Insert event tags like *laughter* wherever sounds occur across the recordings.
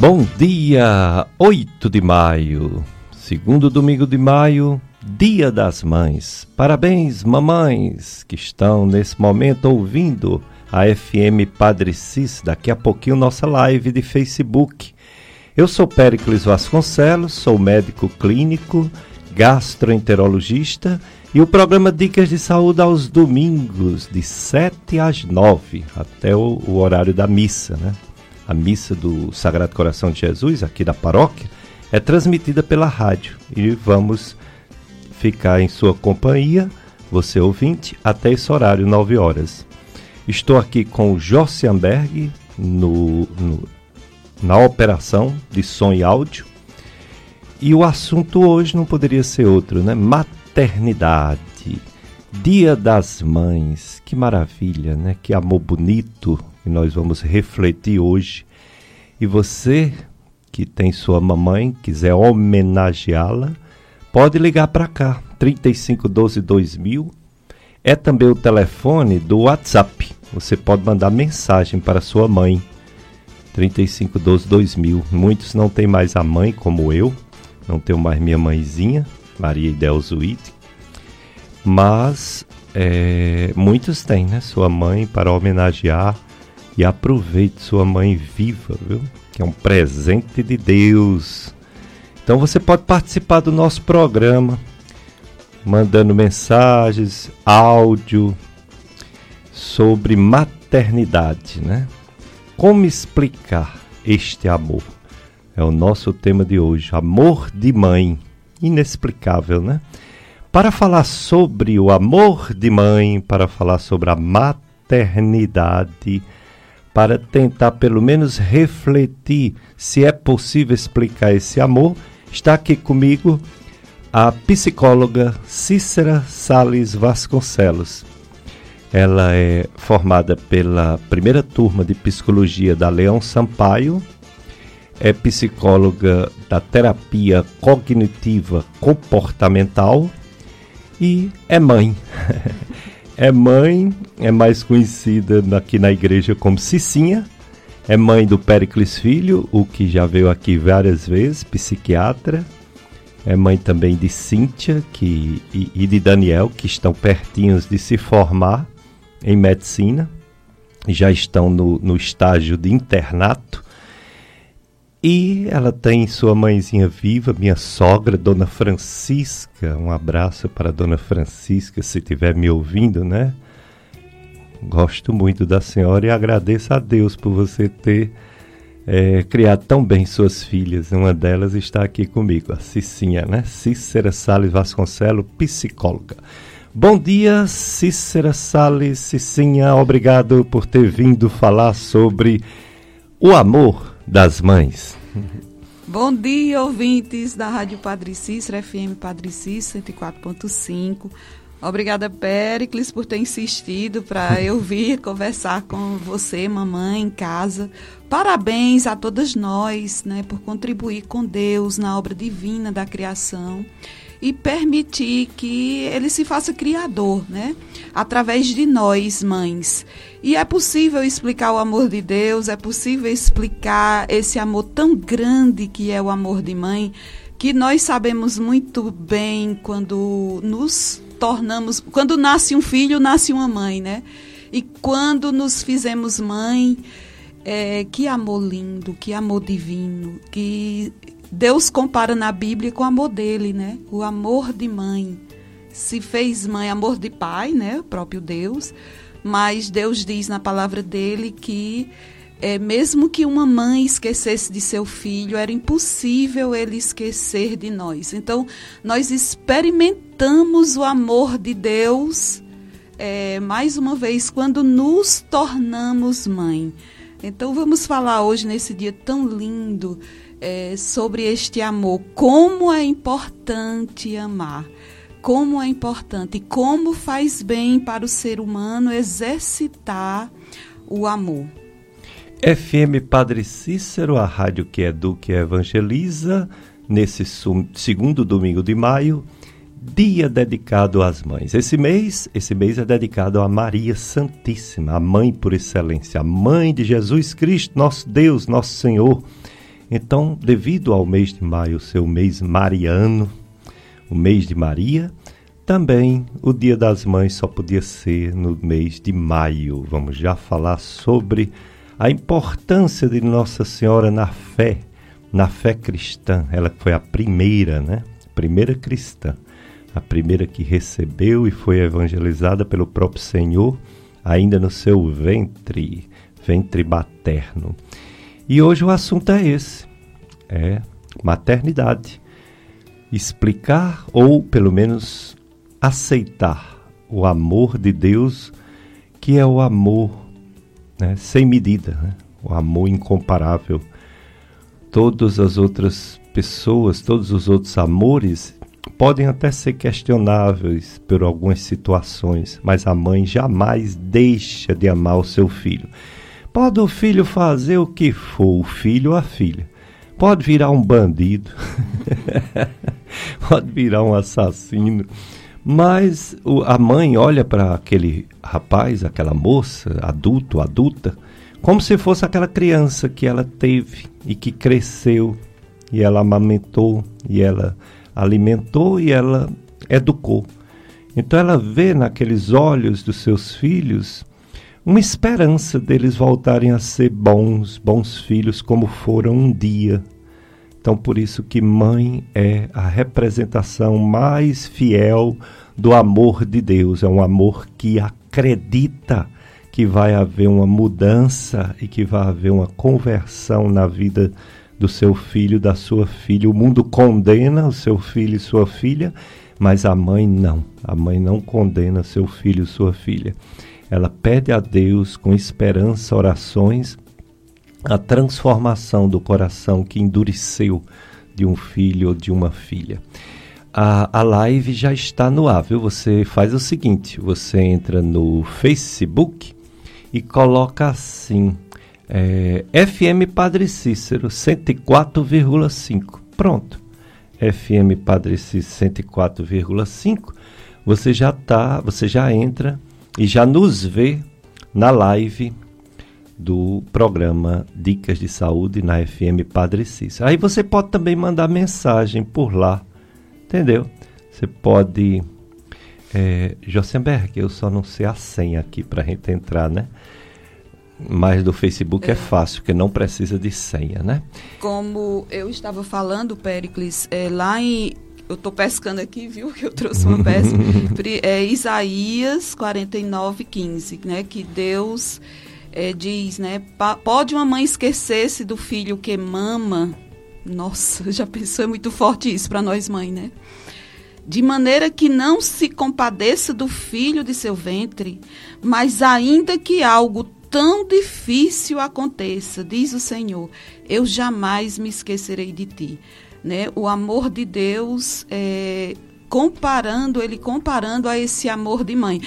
Bom dia, 8 de maio, segundo domingo de maio, Dia das Mães. Parabéns, mamães, que estão nesse momento ouvindo a FM Padre Cis. Daqui a pouquinho, nossa live de Facebook. Eu sou Péricles Vasconcelos, sou médico clínico, gastroenterologista e o programa Dicas de Saúde aos domingos, de 7 às 9, até o, o horário da missa, né? A missa do Sagrado Coração de Jesus, aqui da paróquia, é transmitida pela rádio. E vamos ficar em sua companhia, você ouvinte, até esse horário, 9 horas. Estou aqui com o Jossianberg no, no, na operação de som e áudio. E o assunto hoje não poderia ser outro, né? Maternidade. Dia das Mães. Que maravilha, né? Que amor bonito que nós vamos refletir hoje. E você que tem sua mamãe, quiser homenageá-la, pode ligar para cá, 3512 2000. É também o telefone do WhatsApp. Você pode mandar mensagem para sua mãe, 3512 2000. Muitos não têm mais a mãe, como eu, não tenho mais minha mãezinha, Maria Idelzuide. Mas é, muitos têm, né? Sua mãe para homenagear e aproveite sua mãe viva, viu? Que é um presente de Deus. Então você pode participar do nosso programa, mandando mensagens, áudio sobre maternidade, né? Como explicar este amor? É o nosso tema de hoje, amor de mãe. Inexplicável, né? Para falar sobre o amor de mãe, para falar sobre a maternidade, para tentar pelo menos refletir se é possível explicar esse amor, está aqui comigo a psicóloga Cícera Sales Vasconcelos. Ela é formada pela primeira turma de psicologia da Leão Sampaio, é psicóloga da terapia cognitiva comportamental e é mãe. *laughs* É mãe, é mais conhecida aqui na igreja como Cicinha. É mãe do Pericles Filho, o que já veio aqui várias vezes, psiquiatra. É mãe também de Cíntia que, e, e de Daniel, que estão pertinhos de se formar em medicina. Já estão no, no estágio de internato. E ela tem sua mãezinha viva, minha sogra, Dona Francisca. Um abraço para Dona Francisca, se estiver me ouvindo, né? Gosto muito da senhora e agradeço a Deus por você ter é, criado tão bem suas filhas. Uma delas está aqui comigo, a Cicinha, né? Cícera Salles Vasconcelos, psicóloga. Bom dia, Cícera Salles, Cicinha. Obrigado por ter vindo falar sobre o amor das mães. Bom dia, ouvintes da Rádio Padre Cícero, FM Padre Cícero 104.5. Obrigada, Péricles, por ter insistido para *laughs* eu vir conversar com você, mamãe, em casa. Parabéns a todas nós, né, por contribuir com Deus na obra divina da criação e permitir que ele se faça criador, né? Através de nós, mães. E é possível explicar o amor de Deus, é possível explicar esse amor tão grande que é o amor de mãe, que nós sabemos muito bem quando nos tornamos, quando nasce um filho, nasce uma mãe, né? E quando nos fizemos mãe, é, que amor lindo, que amor divino, que Deus compara na Bíblia com o amor dele, né? O amor de mãe. Se fez mãe, amor de pai, né? O próprio Deus. Mas Deus diz na palavra dele que é, mesmo que uma mãe esquecesse de seu filho, era impossível ele esquecer de nós. Então, nós experimentamos o amor de Deus, é, mais uma vez, quando nos tornamos mãe. Então, vamos falar hoje, nesse dia tão lindo, é, sobre este amor. Como é importante amar. Como é importante e como faz bem para o ser humano exercitar o amor. FM Padre Cícero, a rádio que educa e evangeliza, nesse segundo domingo de maio, dia dedicado às mães. Esse mês, esse mês é dedicado a Maria Santíssima, a mãe por excelência, a mãe de Jesus Cristo, nosso Deus, nosso Senhor Então, devido ao mês de maio ser o mês mariano, o mês de Maria, também o Dia das Mães só podia ser no mês de maio. Vamos já falar sobre a importância de Nossa Senhora na fé, na fé cristã. Ela foi a primeira, né? Primeira cristã, a primeira que recebeu e foi evangelizada pelo próprio Senhor, ainda no seu ventre, ventre materno. E hoje o assunto é esse: é maternidade. Explicar ou pelo menos aceitar o amor de Deus, que é o amor né, sem medida, né? o amor incomparável. Todas as outras pessoas, todos os outros amores podem até ser questionáveis por algumas situações, mas a mãe jamais deixa de amar o seu filho. Pode o filho fazer o que for, o filho ou a filha. Pode virar um bandido, *laughs* pode virar um assassino, mas o, a mãe olha para aquele rapaz, aquela moça, adulto, adulta, como se fosse aquela criança que ela teve e que cresceu, e ela amamentou, e ela alimentou, e ela educou. Então ela vê naqueles olhos dos seus filhos uma esperança deles voltarem a ser bons, bons filhos como foram um dia. Então por isso que mãe é a representação mais fiel do amor de Deus, é um amor que acredita que vai haver uma mudança e que vai haver uma conversão na vida do seu filho, da sua filha. O mundo condena o seu filho e sua filha, mas a mãe não. A mãe não condena seu filho e sua filha ela pede a Deus com esperança, orações, a transformação do coração que endureceu de um filho ou de uma filha. A, a live já está no ar, viu? Você faz o seguinte: você entra no Facebook e coloca assim, é, FM Padre Cícero 104,5. Pronto. FM Padre Cícero 104,5. Você já tá, você já entra e já nos vê na live do programa Dicas de Saúde na FM Padre Cícero. Aí você pode também mandar mensagem por lá, entendeu? Você pode. É, Josenberg, eu só não sei a senha aqui para a gente entrar, né? Mas do Facebook é. fácil, porque não precisa de senha, né? Como eu estava falando, Pericles, é, lá em eu estou pescando aqui, viu, que eu trouxe uma pesca, *laughs* é Isaías 49, 15, né, que Deus é, diz, né, pode uma mãe esquecer-se do filho que mama? Nossa, *laughs* já pensou, é muito forte isso para nós mães, né? De maneira que não se compadeça do filho de seu ventre, mas ainda que algo tão difícil aconteça, diz o Senhor, eu jamais me esquecerei de ti né? O amor de Deus, é, comparando, ele comparando a esse amor de mãe.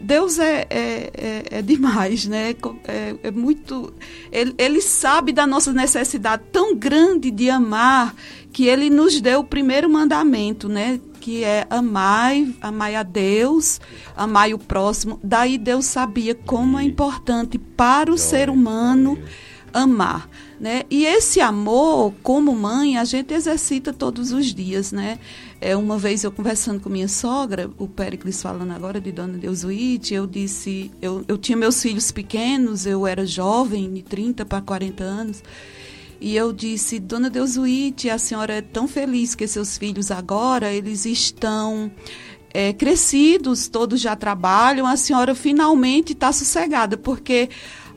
Deus é, é, é, é demais, né? É, é, muito. Ele, ele sabe da nossa necessidade tão grande de amar que ele nos deu o primeiro mandamento, né? Que é amai, amai a Deus, amai o próximo. Daí Deus sabia como é importante para o ser humano amar. Né? E esse amor, como mãe, a gente exercita todos os dias, né? É, uma vez eu conversando com minha sogra, o Péricles falando agora de Dona Deusuíte, eu disse, eu, eu tinha meus filhos pequenos, eu era jovem, de 30 para 40 anos, e eu disse, Dona Deusuíte, a senhora é tão feliz que seus filhos agora, eles estão é, crescidos, todos já trabalham, a senhora finalmente está sossegada, porque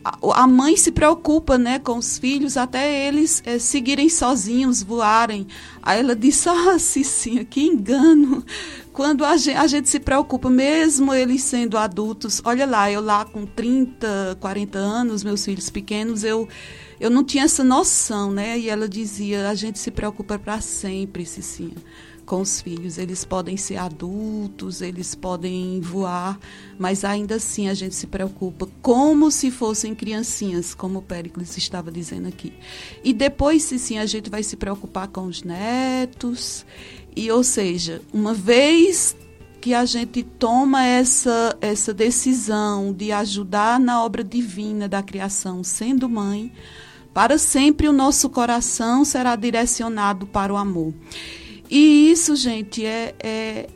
a mãe se preocupa né, com os filhos até eles é, seguirem sozinhos, voarem. Aí ela disse: *laughs* Ah, Cicinha, que engano. Quando a gente, a gente, se preocupa, mesmo eles sendo adultos, olha lá, eu lá com 30, 40 anos, meus filhos pequenos, eu, eu não tinha essa noção, né? E ela dizia: a gente se preocupa para sempre, Cicinha com os filhos. Eles podem ser adultos, eles podem voar, mas ainda assim a gente se preocupa como se fossem criancinhas, como o Péricles estava dizendo aqui. E depois, se sim, a gente vai se preocupar com os netos. E, ou seja, uma vez que a gente toma essa, essa decisão de ajudar na obra divina da criação, sendo mãe, Para sempre o nosso coração será direcionado para o amor. E isso, gente, é, é,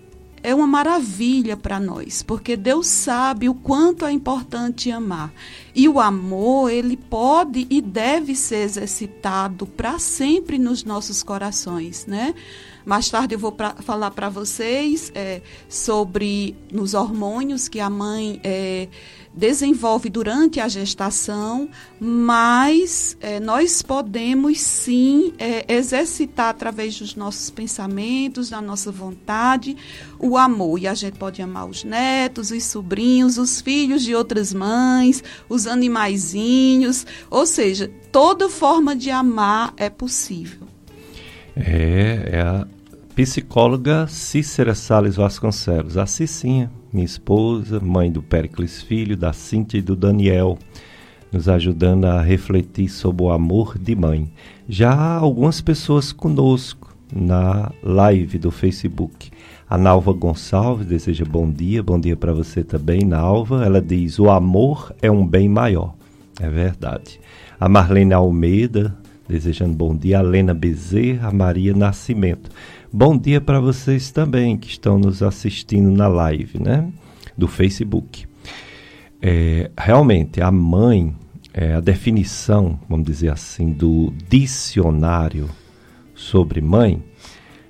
é uma maravilha para nós, porque Deus sabe o quanto é importante amar. E o amor, ele pode e deve ser exercitado para sempre nos nossos corações, né? Mais tarde eu vou pra, falar para vocês é, sobre nos hormônios que a mãe é, desenvolve durante a gestação, mas é, nós podemos sim é, exercitar através dos nossos pensamentos, da nossa vontade, o amor. E a gente pode amar os netos, os sobrinhos, os filhos de outras mães, os animaizinhos, ou seja, toda forma de amar é possível. É, é a psicóloga Cícera Sales Vasconcelos, a Cicinha minha esposa, mãe do Péricles Filho, da Cíntia e do Daniel, nos ajudando a refletir sobre o amor de mãe. Já algumas pessoas conosco na live do Facebook. A Nalva Gonçalves deseja bom dia, bom dia para você também, Nalva. Ela diz: o amor é um bem maior. É verdade. A Marlene Almeida desejando bom dia. A Lena Bezerra, a Maria Nascimento. Bom dia para vocês também que estão nos assistindo na live, né? Do Facebook. É, realmente, a mãe, é, a definição, vamos dizer assim, do dicionário sobre mãe,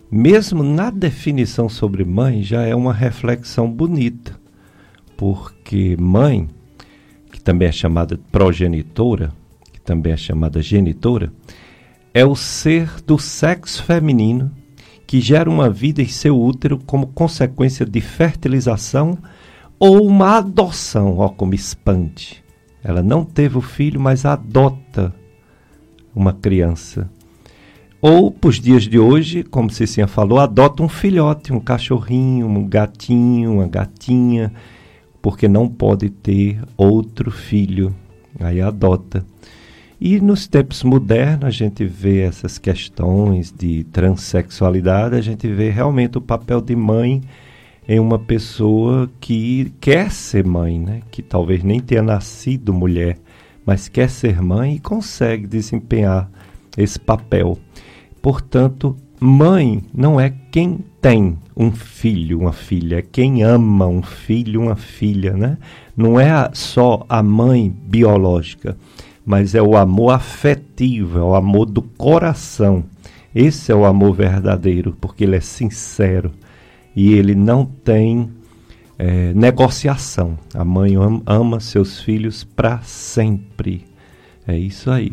mesmo na definição sobre mãe, já é uma reflexão bonita. Porque mãe, que também é chamada progenitora, que também é chamada genitora, é o ser do sexo feminino que gera uma vida em seu útero como consequência de fertilização ou uma adoção, ó como espante. Ela não teve o filho, mas adota uma criança. Ou, para os dias de hoje, como Cicinha falou, adota um filhote, um cachorrinho, um gatinho, uma gatinha, porque não pode ter outro filho. Aí adota. E nos tempos modernos a gente vê essas questões de transexualidade, a gente vê realmente o papel de mãe em uma pessoa que quer ser mãe, né? que talvez nem tenha nascido mulher, mas quer ser mãe e consegue desempenhar esse papel. Portanto, mãe não é quem tem um filho, uma filha, é quem ama um filho, uma filha, né? Não é só a mãe biológica mas é o amor afetivo, é o amor do coração. Esse é o amor verdadeiro, porque ele é sincero e ele não tem é, negociação. A mãe ama seus filhos para sempre. É isso aí.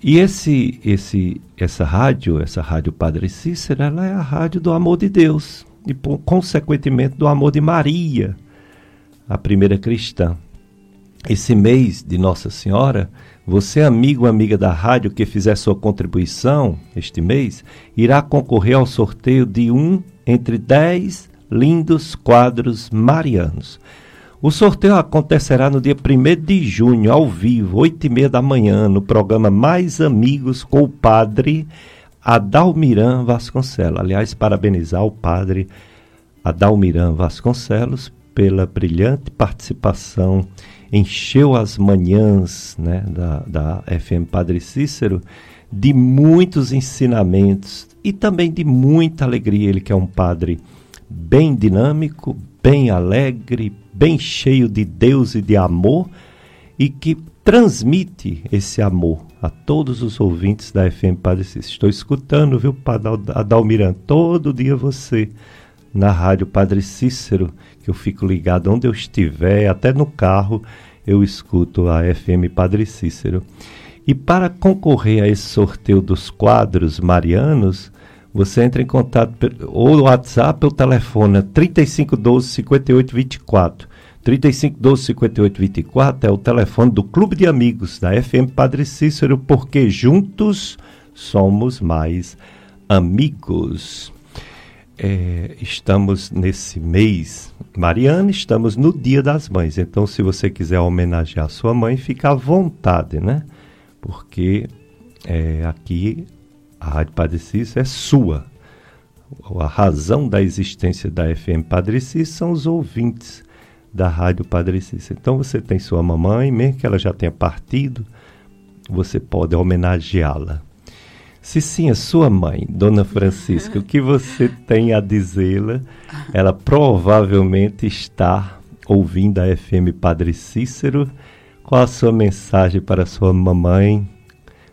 E esse, esse, essa rádio, essa rádio Padre Cícero, ela é a rádio do amor de Deus e, consequentemente, do amor de Maria, a primeira cristã. Esse mês de Nossa Senhora, você, amigo ou amiga da rádio que fizer sua contribuição este mês, irá concorrer ao sorteio de um entre dez lindos quadros marianos. O sorteio acontecerá no dia 1 de junho, ao vivo, 8 e meia da manhã, no programa Mais Amigos com o padre Adalmiran Vasconcelos. Aliás, parabenizar o padre Adalmiran Vasconcelos pela brilhante participação encheu as manhãs né, da, da FM Padre Cícero de muitos ensinamentos e também de muita alegria. Ele que é um padre bem dinâmico, bem alegre, bem cheio de Deus e de amor e que transmite esse amor a todos os ouvintes da FM Padre Cícero. Estou escutando, viu, Padre Adalmiran, todo dia você na rádio Padre Cícero, que eu fico ligado onde eu estiver, até no carro, eu escuto a FM Padre Cícero. E para concorrer a esse sorteio dos quadros marianos, você entra em contato ou no WhatsApp ou telefone 3512 5824. 3512 5824 é o telefone do Clube de Amigos da FM Padre Cícero, porque juntos somos mais amigos. É, estamos nesse mês Mariana, estamos no Dia das Mães. Então, se você quiser homenagear sua mãe, fica à vontade, né? Porque é, aqui a Rádio Padre Cícero é sua. A razão da existência da FM Padre Cícero são os ouvintes da Rádio Padre Cícero. Então, você tem sua mamãe, mesmo que ela já tenha partido, você pode homenageá-la. Cicinha, sua mãe, Dona Francisca, o que você tem a dizê-la? Ela provavelmente está ouvindo a FM Padre Cícero. Qual a sua mensagem para sua mamãe?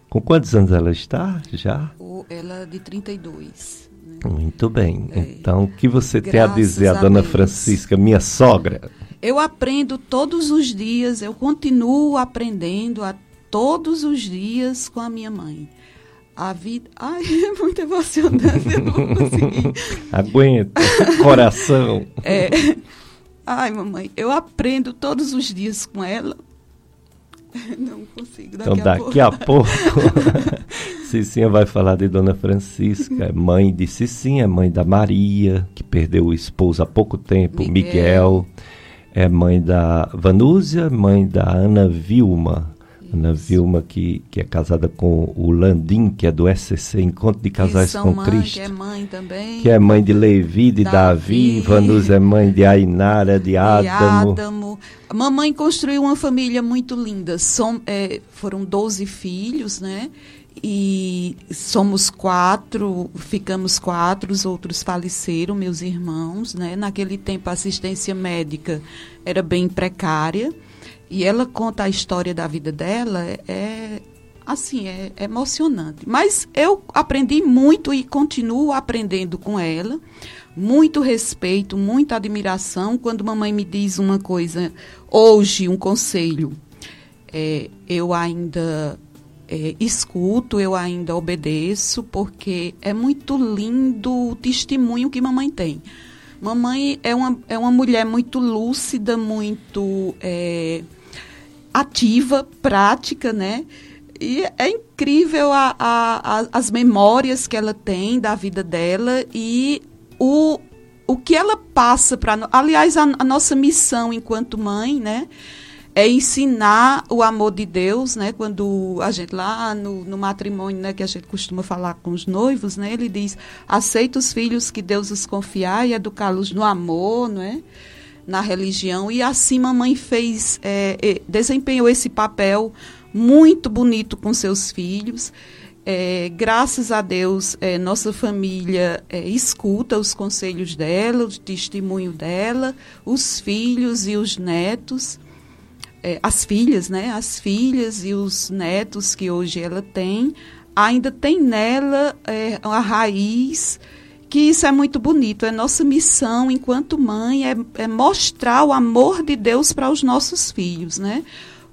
Com quantos anos ela está já? Ela é de 32. Né? Muito bem. É. Então, o que você Graças tem a dizer a, a Dona Deus. Francisca, minha sogra? Eu aprendo todos os dias, eu continuo aprendendo a todos os dias com a minha mãe. A vida. Ai, *laughs* é muito emocionante, eu não vou conseguir. Aguenta, coração. É. Ai, mamãe, eu aprendo todos os dias com ela. *laughs* Não consigo. Daqui então, daqui a pouco, pouco *laughs* Cicinha vai falar de Dona Francisca, é mãe de Cicinha, é mãe da Maria, que perdeu o esposo há pouco tempo, Miguel. Miguel é mãe da Vanúzia, mãe da Ana Vilma. Ana Vilma, que, que é casada com o Landim, que é do SCC, Encontro de Casais com mãe, Cristo. Que é mãe também. Que é mãe de Levi, de Davi. Davi Vanus é mãe de Ainara, de, de Adamo. Adamo. A mamãe construiu uma família muito linda. Som, é, foram 12 filhos, né? E somos quatro, ficamos quatro, os outros faleceram, meus irmãos, né? Naquele tempo a assistência médica era bem precária. E ela conta a história da vida dela, é assim, é, é emocionante. Mas eu aprendi muito e continuo aprendendo com ela. Muito respeito, muita admiração. Quando mamãe me diz uma coisa, hoje, um conselho, é, eu ainda é, escuto, eu ainda obedeço, porque é muito lindo o testemunho que mamãe tem. Mamãe é uma, é uma mulher muito lúcida, muito. É, ativa, prática, né? E é incrível a, a, a, as memórias que ela tem da vida dela e o, o que ela passa para. Aliás, a, a, nossa missão enquanto mãe, né? É ensinar o amor de Deus, né? Quando a gente lá no, no matrimônio, né? Que a gente costuma falar com os noivos, né? Ele diz: aceita os filhos que Deus os confiar e educá-los no amor, não é? Na religião. E assim mamãe fez, é, desempenhou esse papel muito bonito com seus filhos. É, graças a Deus, é, nossa família é, escuta os conselhos dela, o testemunho dela, os filhos e os netos, é, as filhas, né? As filhas e os netos que hoje ela tem, ainda tem nela é, a raiz que isso é muito bonito. É nossa missão enquanto mãe é, é mostrar o amor de Deus para os nossos filhos, né?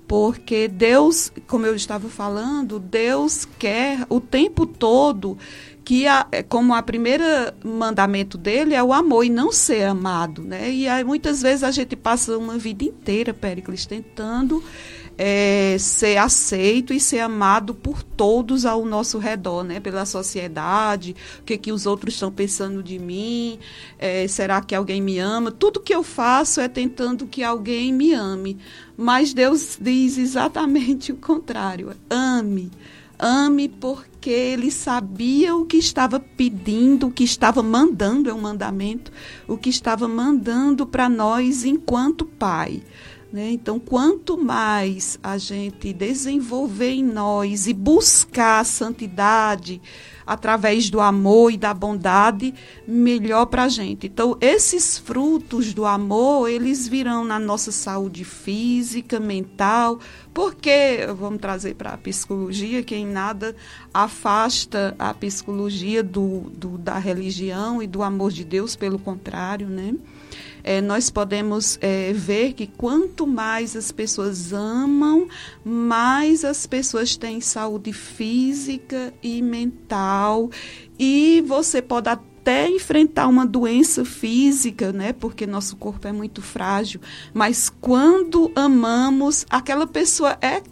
Porque Deus, como eu estava falando, Deus quer o tempo todo que a, como a primeira mandamento dele é o amor e não ser amado, né? E aí, muitas vezes a gente passa uma vida inteira, Péricles, tentando é, ser aceito e ser amado por todos ao nosso redor, né? Pela sociedade, o que, que os outros estão pensando de mim, é, será que alguém me ama? Tudo que eu faço é tentando que alguém me ame. Mas Deus diz exatamente *laughs* o contrário: ame. Ame porque ele sabia o que estava pedindo, o que estava mandando, é um mandamento, o que estava mandando para nós enquanto pai. Né? Então, quanto mais a gente desenvolver em nós e buscar a santidade através do amor e da bondade, melhor para a gente. Então, esses frutos do amor, eles virão na nossa saúde física, mental, porque, vamos trazer para a psicologia, que em nada afasta a psicologia do, do, da religião e do amor de Deus, pelo contrário, né? É, nós podemos é, ver que quanto mais as pessoas amam, mais as pessoas têm saúde física e mental. E você pode até enfrentar uma doença física, né? Porque nosso corpo é muito frágil. Mas quando amamos, aquela pessoa é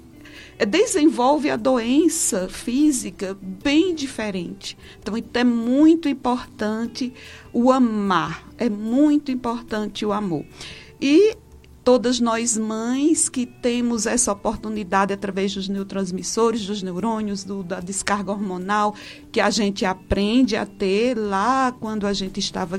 desenvolve a doença física bem diferente. Então, é muito importante o amar, é muito importante o amor. E todas nós mães que temos essa oportunidade através dos neurotransmissores, dos neurônios, do, da descarga hormonal, que a gente aprende a ter lá quando a gente estava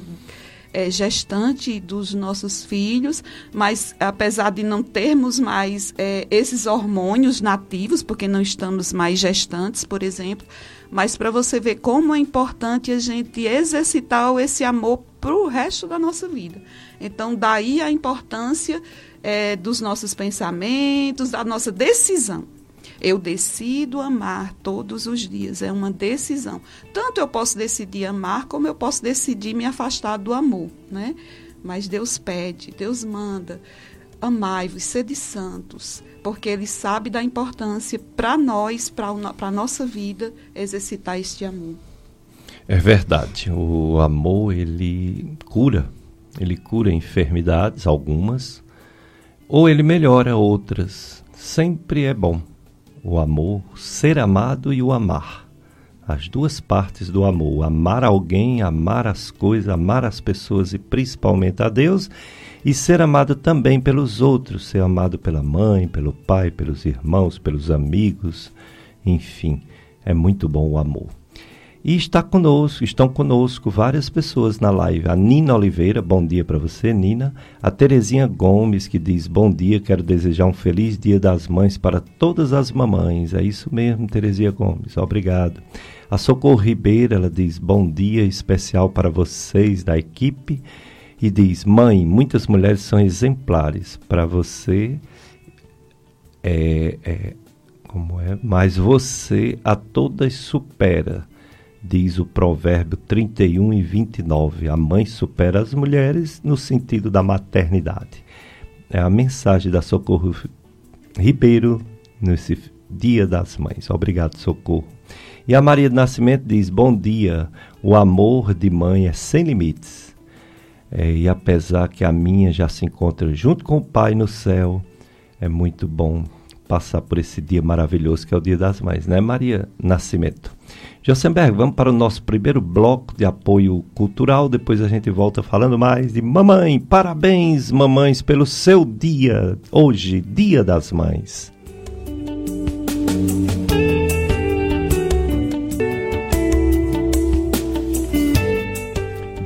é, gestante dos nossos filhos, mas apesar de não termos mais é, esses hormônios nativos, porque não estamos mais gestantes, por exemplo, mas para você ver como é importante a gente exercitar esse amor para o resto da nossa vida. Então, daí a importância é, dos nossos pensamentos, da nossa decisão. Eu decido amar todos os dias, é uma decisão. Tanto eu posso decidir amar, como eu posso decidir me afastar do amor, né? Mas Deus pede, Deus manda, amai-vos, sede santos, porque Ele sabe da importância para nós, para a nossa vida, exercitar este amor. É verdade, o amor ele cura, ele cura enfermidades, algumas, ou ele melhora outras. Sempre é bom o amor, ser amado e o amar. As duas partes do amor, amar alguém, amar as coisas, amar as pessoas e principalmente a Deus, e ser amado também pelos outros, ser amado pela mãe, pelo pai, pelos irmãos, pelos amigos, enfim, é muito bom o amor. E está conosco, estão conosco várias pessoas na live. A Nina Oliveira, bom dia para você, Nina. A Terezinha Gomes, que diz bom dia, quero desejar um feliz dia das mães para todas as mamães. É isso mesmo, Terezinha Gomes, obrigado. A Socorro Ribeiro, ela diz bom dia especial para vocês da equipe. E diz, mãe, muitas mulheres são exemplares. Para você, é, é, como é? Mas você a todas supera diz o provérbio 31 e 29. A mãe supera as mulheres no sentido da maternidade. É a mensagem da Socorro Ribeiro nesse Dia das Mães. Obrigado, Socorro. E a Maria do Nascimento diz: Bom dia, o amor de mãe é sem limites. É, e apesar que a minha já se encontra junto com o Pai no céu, é muito bom passar por esse dia maravilhoso que é o Dia das Mães, né, Maria Nascimento? Josenberg, vamos para o nosso primeiro bloco de apoio cultural. Depois a gente volta falando mais de mamãe. Parabéns, mamães, pelo seu dia. Hoje, Dia das Mães.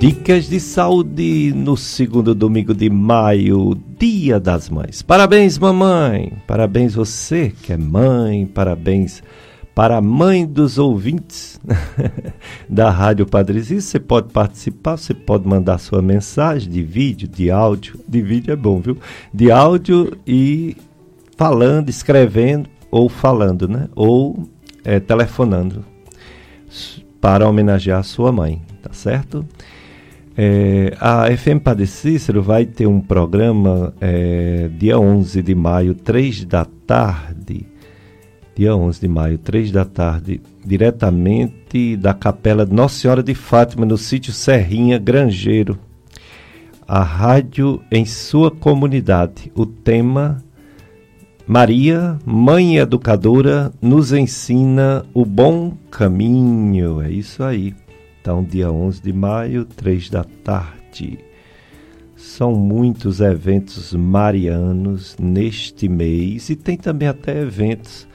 Dicas de saúde no segundo domingo de maio, Dia das Mães. Parabéns, mamãe! Parabéns você que é mãe, parabéns para a mãe dos ouvintes *laughs* da Rádio Padre Cícero, você pode participar, você pode mandar sua mensagem de vídeo, de áudio. De vídeo é bom, viu? De áudio e falando, escrevendo ou falando, né? Ou é, telefonando para homenagear sua mãe, tá certo? É, a FM Padre Cícero vai ter um programa é, dia 11 de maio, 3 da tarde, dia 11 de maio, 3 da tarde, diretamente da capela Nossa Senhora de Fátima, no sítio Serrinha Grangeiro. A rádio em sua comunidade. O tema Maria, Mãe Educadora, nos ensina o bom caminho. É isso aí. Então, dia 11 de maio, 3 da tarde. São muitos eventos marianos neste mês e tem também até eventos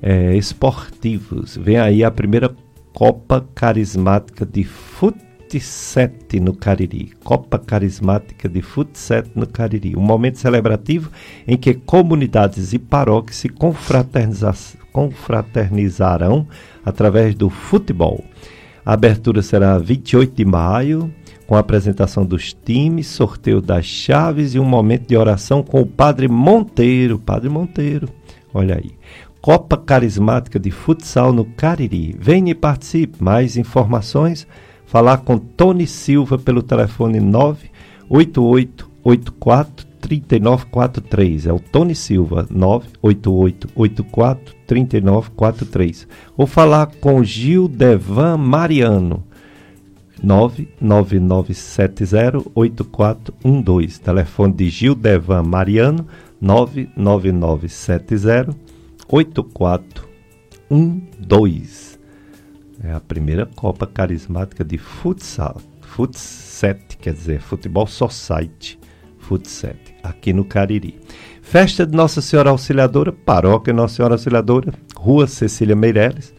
é, esportivos. Vem aí a primeira Copa Carismática de Fut 7 no Cariri. Copa Carismática de Fut 7 no Cariri. Um momento celebrativo em que comunidades e paróquias se confraterniza confraternizarão através do futebol. A abertura será 28 de maio, com a apresentação dos times, sorteio das chaves e um momento de oração com o Padre Monteiro. Padre Monteiro, olha aí. Copa Carismática de Futsal no Cariri. Venha e participe. Mais informações, falar com Tony Silva pelo telefone 98884 3943. É o Tony Silva, 98884 3943. Ou falar com Gil Devan Mariano, 999708412. Telefone de Gil Devan Mariano, 99970 8412. É a primeira Copa Carismática de Futsal. Futset, quer dizer, Futebol Society. Futset, aqui no Cariri. Festa de Nossa Senhora Auxiliadora, Paróquia Nossa Senhora Auxiliadora, Rua Cecília Meireles,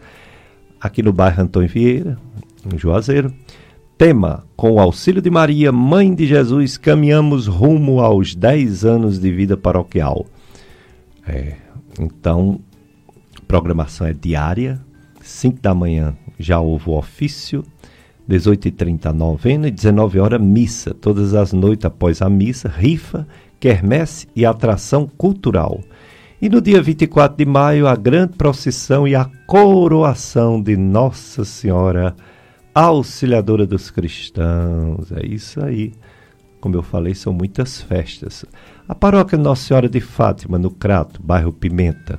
aqui no bairro Antônio Vieira, em Juazeiro. Tema: Com o auxílio de Maria, Mãe de Jesus, caminhamos rumo aos 10 anos de vida paroquial. É, então, programação é diária, 5 da manhã já houve o ofício, 18h30 a novena e 19 horas missa. Todas as noites após a missa, rifa, quermesse e atração cultural. E no dia 24 de maio, a grande procissão e a coroação de Nossa Senhora Auxiliadora dos Cristãos. É isso aí. Como eu falei, são muitas festas. A paróquia Nossa Senhora de Fátima, no Crato, bairro Pimenta.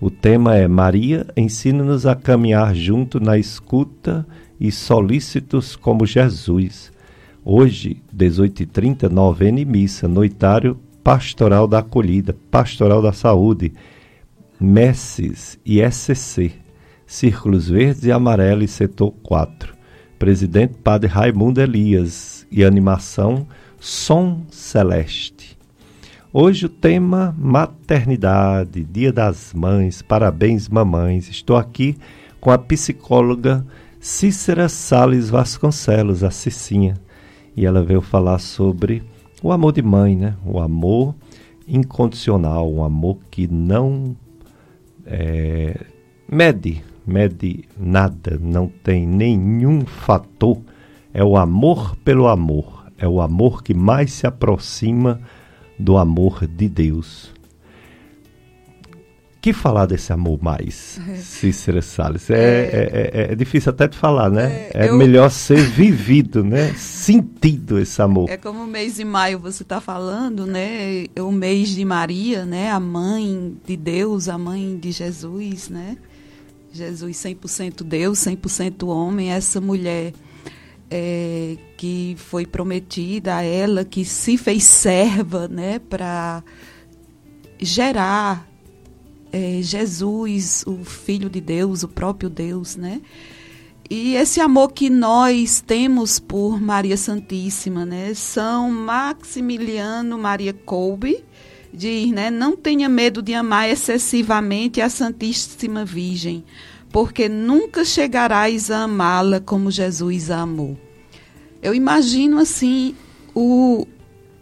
O tema é Maria ensina-nos a caminhar junto na escuta e solícitos como Jesus. Hoje, 18h30, novena e missa, noitário Pastoral da Acolhida, Pastoral da Saúde, Messes e SCC, Círculos Verdes e Amarelos, Setor 4. Presidente Padre Raimundo Elias e animação Som Celeste. Hoje o tema maternidade, Dia das Mães, parabéns mamães. Estou aqui com a psicóloga Cícera Sales Vasconcelos, a Cicinha, e ela veio falar sobre o amor de mãe, né? O amor incondicional, um amor que não é, mede, mede nada, não tem nenhum fator. É o amor pelo amor, é o amor que mais se aproxima do amor de Deus que falar desse amor mais, *laughs* é. Cícera Salles? É, é, é, é, difícil até de falar, né? É, é eu... melhor ser vivido, né? Sentido esse amor. É como o mês de maio você está falando, né? O mês de Maria, né? A mãe de Deus, a mãe de Jesus, né? Jesus 100% Deus, 100% homem. Essa mulher é, que foi prometida a ela, que se fez serva, né? Para gerar é, Jesus, o Filho de Deus, o próprio Deus, né? E esse amor que nós temos por Maria Santíssima, né? São Maximiliano Maria Kolbe diz, né? Não tenha medo de amar excessivamente a Santíssima Virgem, porque nunca chegarás a amá-la como Jesus a amou. Eu imagino assim o,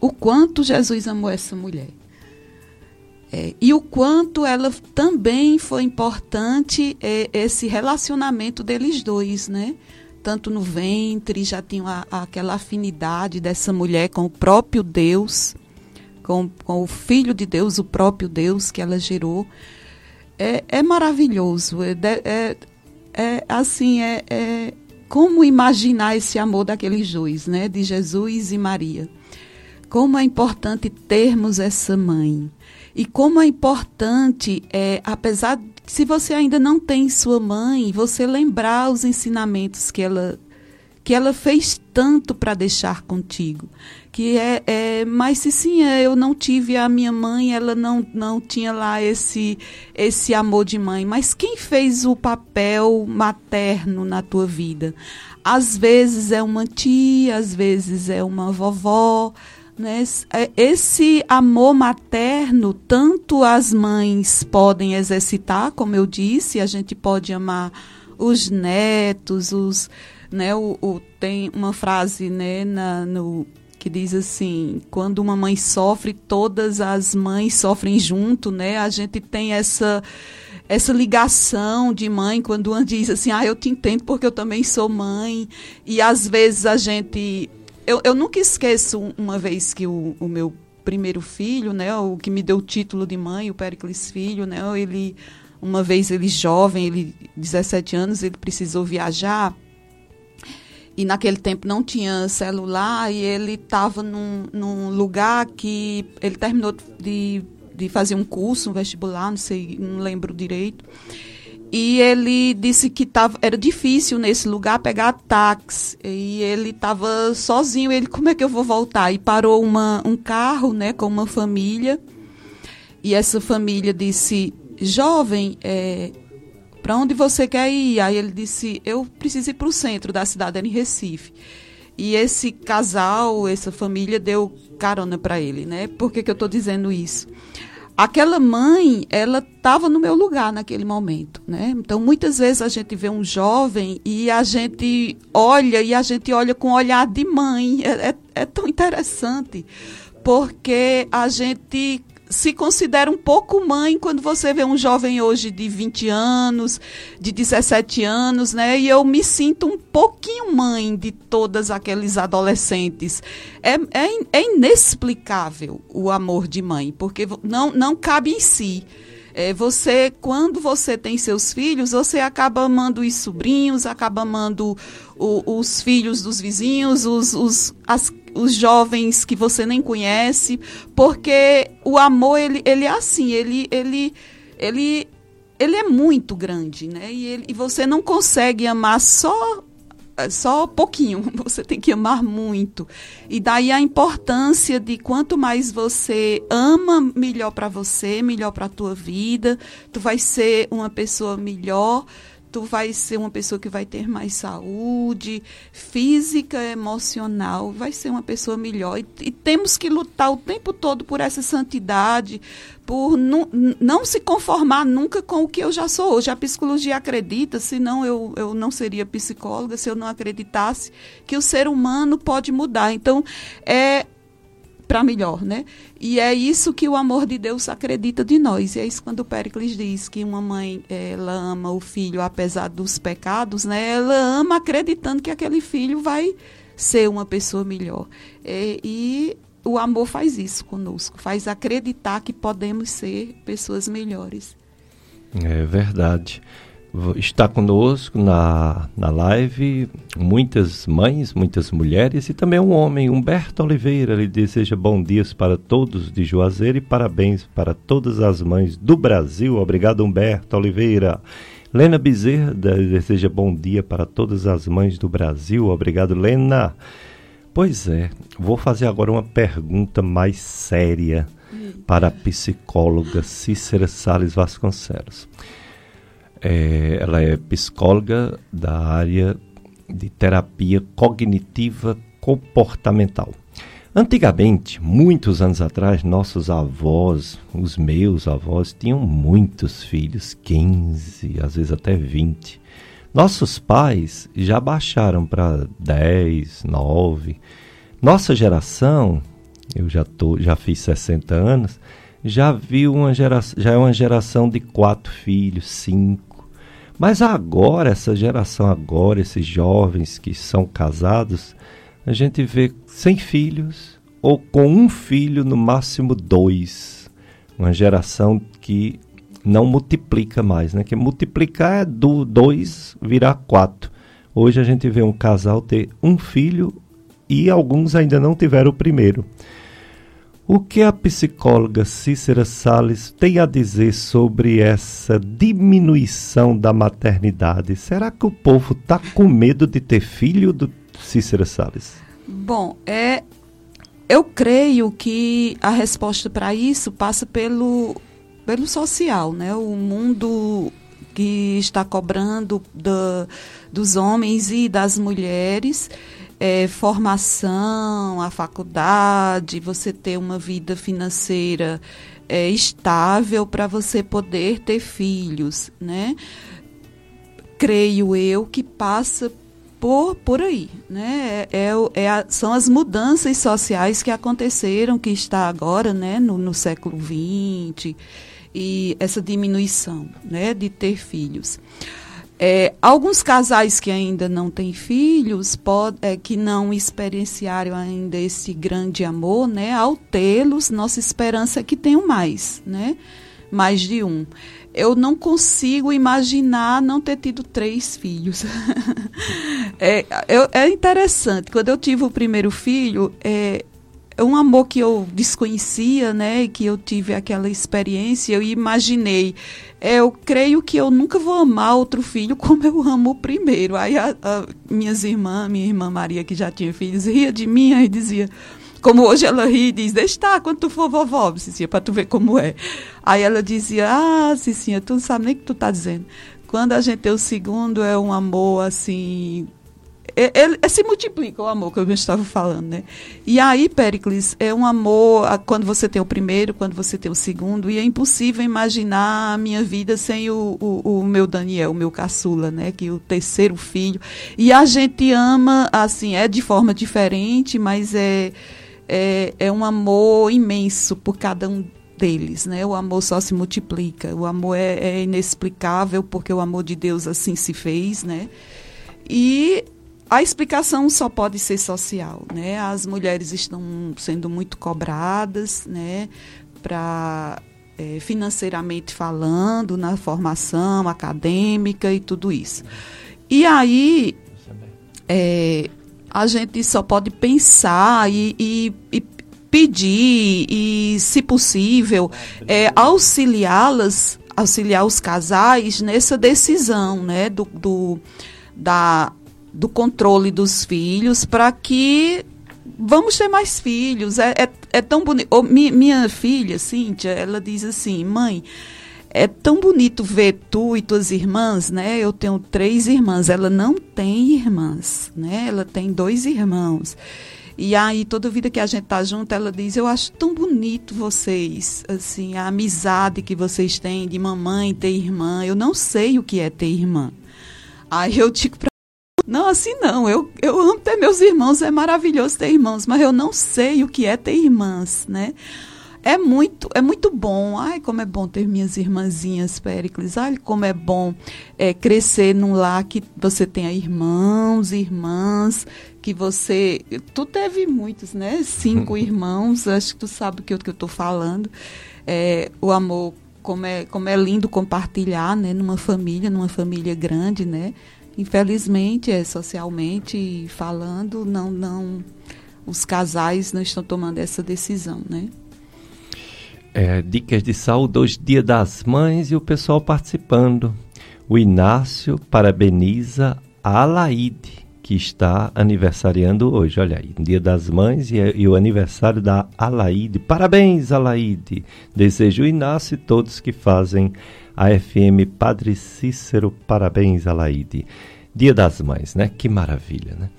o quanto Jesus amou essa mulher. É, e o quanto ela também foi importante é, esse relacionamento deles dois, né? Tanto no ventre, já tinha a, aquela afinidade dessa mulher com o próprio Deus, com, com o Filho de Deus, o próprio Deus que ela gerou. É, é maravilhoso. É, é, é assim, é, é como imaginar esse amor daqueles dois, né? De Jesus e Maria. Como é importante termos essa mãe e como é importante, é, apesar de se você ainda não tem sua mãe, você lembrar os ensinamentos que ela que ela fez tanto para deixar contigo. Que é, é, mas se sim, é, eu não tive a minha mãe, ela não, não tinha lá esse, esse amor de mãe. Mas quem fez o papel materno na tua vida? Às vezes é uma tia, às vezes é uma vovó, né? É, esse amor materno, tanto as mães podem exercitar, como eu disse, a gente pode amar os netos, os, né, o, o tem uma frase né, na, no, que diz assim, quando uma mãe sofre, todas as mães sofrem junto, né? A gente tem essa essa ligação de mãe quando uma diz assim, ah, eu te entendo porque eu também sou mãe. E às vezes a gente eu, eu nunca esqueço uma vez que o, o meu primeiro filho, né, o que me deu o título de mãe, o Pericles Filho, né, ele uma vez ele jovem, ele 17 anos, ele precisou viajar e naquele tempo não tinha celular e ele estava num, num lugar que ele terminou de, de fazer um curso, um vestibular, não sei, não lembro direito. E ele disse que tava, era difícil nesse lugar pegar táxi. E ele estava sozinho. Ele, como é que eu vou voltar? E parou uma, um carro né, com uma família. E essa família disse: Jovem, é, para onde você quer ir? Aí ele disse: Eu preciso ir para o centro da cidade, era em Recife. E esse casal, essa família, deu carona para ele. Né? Por que, que eu estou dizendo isso? Aquela mãe, ela estava no meu lugar naquele momento, né? Então, muitas vezes a gente vê um jovem e a gente olha e a gente olha com olhar de mãe. É, é, é tão interessante, porque a gente se considera um pouco mãe quando você vê um jovem hoje de 20 anos, de 17 anos, né? E eu me sinto um pouquinho mãe de todas aqueles adolescentes. É, é, é inexplicável o amor de mãe, porque não, não cabe em si. É, você, quando você tem seus filhos, você acaba amando os sobrinhos, acaba amando o, os filhos dos vizinhos, os, os, as os jovens que você nem conhece, porque o amor ele, ele é assim, ele ele ele ele é muito grande, né? E, ele, e você não consegue amar só só pouquinho, *laughs* você tem que amar muito. E daí a importância de quanto mais você ama, melhor para você, melhor para a tua vida, tu vai ser uma pessoa melhor tu vai ser uma pessoa que vai ter mais saúde física, emocional, vai ser uma pessoa melhor. E, e temos que lutar o tempo todo por essa santidade, por não, não se conformar nunca com o que eu já sou hoje. A psicologia acredita, senão eu, eu não seria psicóloga, se eu não acreditasse que o ser humano pode mudar. Então, é para melhor, né? E é isso que o amor de Deus acredita de nós. E é isso quando o Péricles diz que uma mãe ela ama o filho apesar dos pecados, né? Ela ama acreditando que aquele filho vai ser uma pessoa melhor. É, e o amor faz isso conosco, faz acreditar que podemos ser pessoas melhores. É verdade está conosco na, na live muitas mães, muitas mulheres e também um homem, Humberto Oliveira. Ele deseja bom dias para todos de Juazeiro e parabéns para todas as mães do Brasil. Obrigado, Humberto Oliveira. Lena Bezerra deseja bom dia para todas as mães do Brasil. Obrigado, Lena. Pois é, vou fazer agora uma pergunta mais séria para a psicóloga Cícera Sales Vasconcelos. É, ela é psicóloga da área de terapia cognitiva comportamental. Antigamente, muitos anos atrás, nossos avós, os meus avós, tinham muitos filhos, 15, às vezes até 20. Nossos pais já baixaram para 10, 9. Nossa geração, eu já, tô, já fiz 60 anos, já viu uma geração, já é uma geração de quatro filhos, cinco mas agora, essa geração agora, esses jovens que são casados, a gente vê sem filhos ou com um filho, no máximo dois. Uma geração que não multiplica mais, né? Que multiplicar é do dois virar quatro. Hoje a gente vê um casal ter um filho e alguns ainda não tiveram o primeiro. O que a psicóloga Cícera Sales tem a dizer sobre essa diminuição da maternidade? Será que o povo está com medo de ter filho do Cícera Sales? Bom, é, eu creio que a resposta para isso passa pelo, pelo social, né? O mundo que está cobrando dos homens e das mulheres é, formação, a faculdade, você ter uma vida financeira é, estável para você poder ter filhos, né? Creio eu que passa por, por aí, né? É, é, é a, são as mudanças sociais que aconteceram, que está agora, né, no, no século XX, e essa diminuição, né, de ter filhos. É, alguns casais que ainda não têm filhos, pode, é, que não experienciaram ainda esse grande amor, né? Ao tê-los, nossa esperança é que tenham mais, né? Mais de um. Eu não consigo imaginar não ter tido três filhos. *laughs* é, eu, é interessante. Quando eu tive o primeiro filho, é, um amor que eu desconhecia, né, que eu tive aquela experiência, eu imaginei, é, eu creio que eu nunca vou amar outro filho *laughs* como eu amo o primeiro. Aí a, a, minhas irmãs, minha irmã Maria, que já tinha filhos, ria de mim e dizia, como hoje ela ri e diz, deixa estar quando tu for vovó, Cicinha, para tu ver como é. Aí ela dizia, ah, Cicinha, tu não sabe nem o que tu tá dizendo. Quando a gente tem o segundo, é um amor, assim, ele, se multiplica o amor que eu estava falando, né? E aí, Pericles, é um amor quando você tem o primeiro, quando você tem o segundo, e é impossível imaginar a minha vida sem o, o, o meu Daniel, o meu caçula, né? Que é o terceiro filho. E a gente ama, assim, é de forma diferente, mas é, é, é um amor imenso por cada um deles, né? O amor só se multiplica. O amor é, é, inexplicável porque o amor de Deus assim se fez, né? E a explicação só pode ser social, né? As mulheres estão sendo muito cobradas, né? Para é, financeiramente falando, na formação acadêmica e tudo isso. E aí é, a gente só pode pensar e, e, e pedir e, se possível, é, auxiliá-las, auxiliar os casais nessa decisão, né, do, do, da, do controle dos filhos para que vamos ter mais filhos. É, é, é tão bonito. Minha, minha filha, Cíntia, ela diz assim, mãe, é tão bonito ver tu e tuas irmãs, né? Eu tenho três irmãs, ela não tem irmãs, né? Ela tem dois irmãos. E aí, toda vida que a gente tá junto, ela diz: Eu acho tão bonito vocês, assim, a amizade que vocês têm de mamãe ter irmã. Eu não sei o que é ter irmã. Aí eu digo para não, assim não. Eu, eu amo ter meus irmãos, é maravilhoso ter irmãos, mas eu não sei o que é ter irmãs, né? É muito, é muito bom. Ai, como é bom ter minhas irmãzinhas Péricles. Ai, como é bom é, crescer num lar que você tenha irmãos, irmãs, que você. Tu teve muitos, né? Cinco *laughs* irmãos, acho que tu sabe o que eu estou falando. É, o amor, como é, como é lindo compartilhar, né? Numa família, numa família grande, né? Infelizmente, é, socialmente falando, não, não, os casais não estão tomando essa decisão, né? É, dicas de saúde hoje, Dia das Mães, e o pessoal participando. O Inácio parabeniza a Alaide que está aniversariando hoje. Olha aí, Dia das Mães e, e o aniversário da Alaide. Parabéns, Alaide! Desejo o Inácio e todos que fazem a FM Padre Cícero. Parabéns, Alaide. Dia das Mães, né? Que maravilha, né?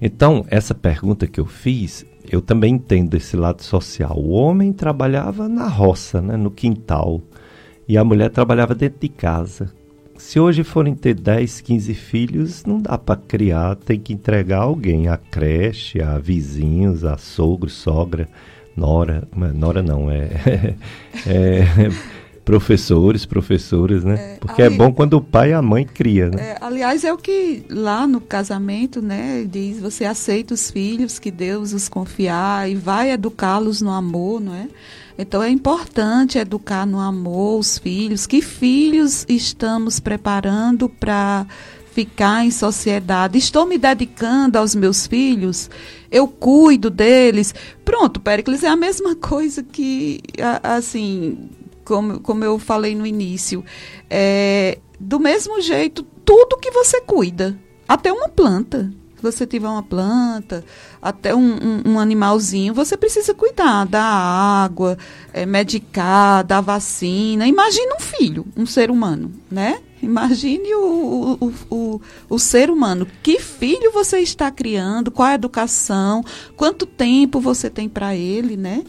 Então, essa pergunta que eu fiz, eu também entendo esse lado social. O homem trabalhava na roça, né? no quintal, e a mulher trabalhava dentro de casa, se hoje forem ter 10, 15 filhos, não dá para criar, tem que entregar alguém, a creche, a vizinhos, a sogro, sogra, nora, nora não, é, *laughs* é professores, professoras, né? É, Porque ali, é bom quando o pai e a mãe cria, né? É, aliás, é o que lá no casamento, né, diz, você aceita os filhos que Deus os confiar e vai educá-los no amor, não é? Então é importante educar no amor os filhos. Que filhos estamos preparando para ficar em sociedade? Estou me dedicando aos meus filhos? Eu cuido deles? Pronto, Pericles, é a mesma *laughs* coisa que, assim, como, como eu falei no início. É, do mesmo jeito, tudo que você cuida, até uma planta você tiver uma planta, até um, um, um animalzinho, você precisa cuidar, dar água, é, medicar, dar vacina. Imagine um filho, um ser humano, né? Imagine o, o, o, o, ser humano. Que filho você está criando? Qual a educação? Quanto tempo você tem para ele, né?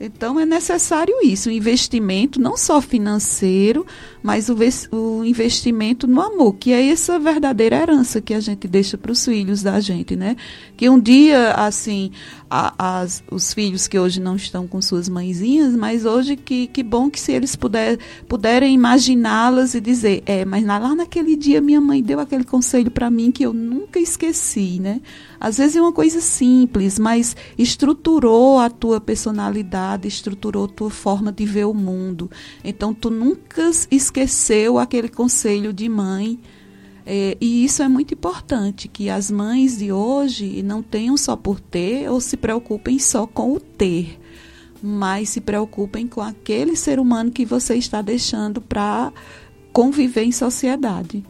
Então é necessário isso, um investimento não só financeiro, mas o, o, investimento no amor, que é essa verdadeira herança que a gente deixa para os filhos da gente, né? Que um dia, assim, a, as, os filhos que hoje não estão com suas mãezinhas, mas hoje que, que bom que se eles puder, puderem imaginá-las e dizer, é, mas lá naquele dia minha mãe deu aquele conselho para mim que eu nunca esqueci, né? Às vezes é uma coisa simples, mas estruturou a tua personalidade, estruturou a tua forma de ver o mundo. Então tu nunca esqueceu aquele conselho de mãe. É, e isso é muito importante, que as mães de hoje não tenham só por ter ou se preocupem só com o ter, mas se preocupem com aquele ser humano que você está deixando para conviver em sociedade.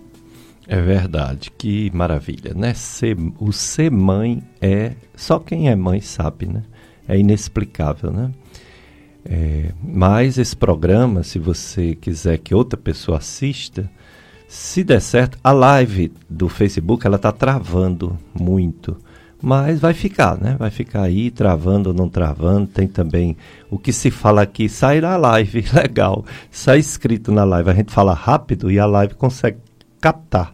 É verdade, que maravilha, né? Ser, o ser mãe é. Só quem é mãe sabe, né? É inexplicável, né? É, mas esse programa, se você quiser que outra pessoa assista, Se der certo, a live do Facebook ela tá travando muito. Mas vai ficar, né? Vai ficar aí, travando ou não travando. Tem também o que se fala aqui, sai na live, *laughs* legal. Sai escrito na live. A gente fala rápido e a live consegue captar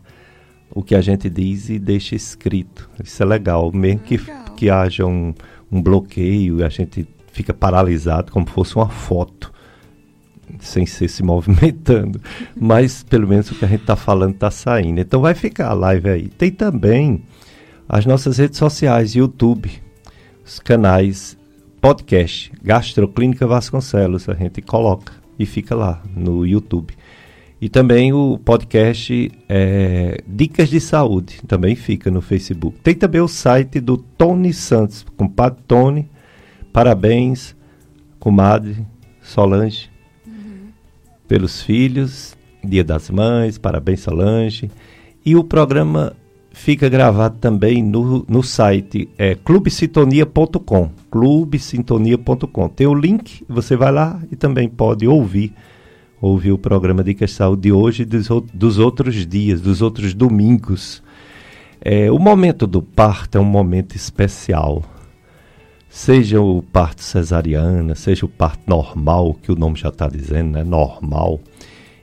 o que a gente diz e deixa escrito. Isso é legal. Mesmo que, que haja um, um bloqueio e a gente fica paralisado, como fosse uma foto, sem ser se *laughs* movimentando. Mas pelo menos o que a gente está falando está saindo. Então vai ficar a live aí. Tem também as nossas redes sociais, YouTube, os canais, podcast, Gastroclínica Vasconcelos, a gente coloca e fica lá no YouTube. E também o podcast é, Dicas de Saúde, também fica no Facebook. Tem também o site do Tony Santos, compadre Tony, parabéns, comadre Solange, uhum. pelos filhos, Dia das Mães, parabéns Solange. E o programa fica gravado também no, no site é, clubesintonia.com. clubesintonia.com. Tem o link, você vai lá e também pode ouvir ouvir o programa de Saúde de hoje e dos, dos outros dias, dos outros domingos. É, o momento do parto é um momento especial. Seja o parto cesariana, seja o parto normal, que o nome já está dizendo, né? Normal.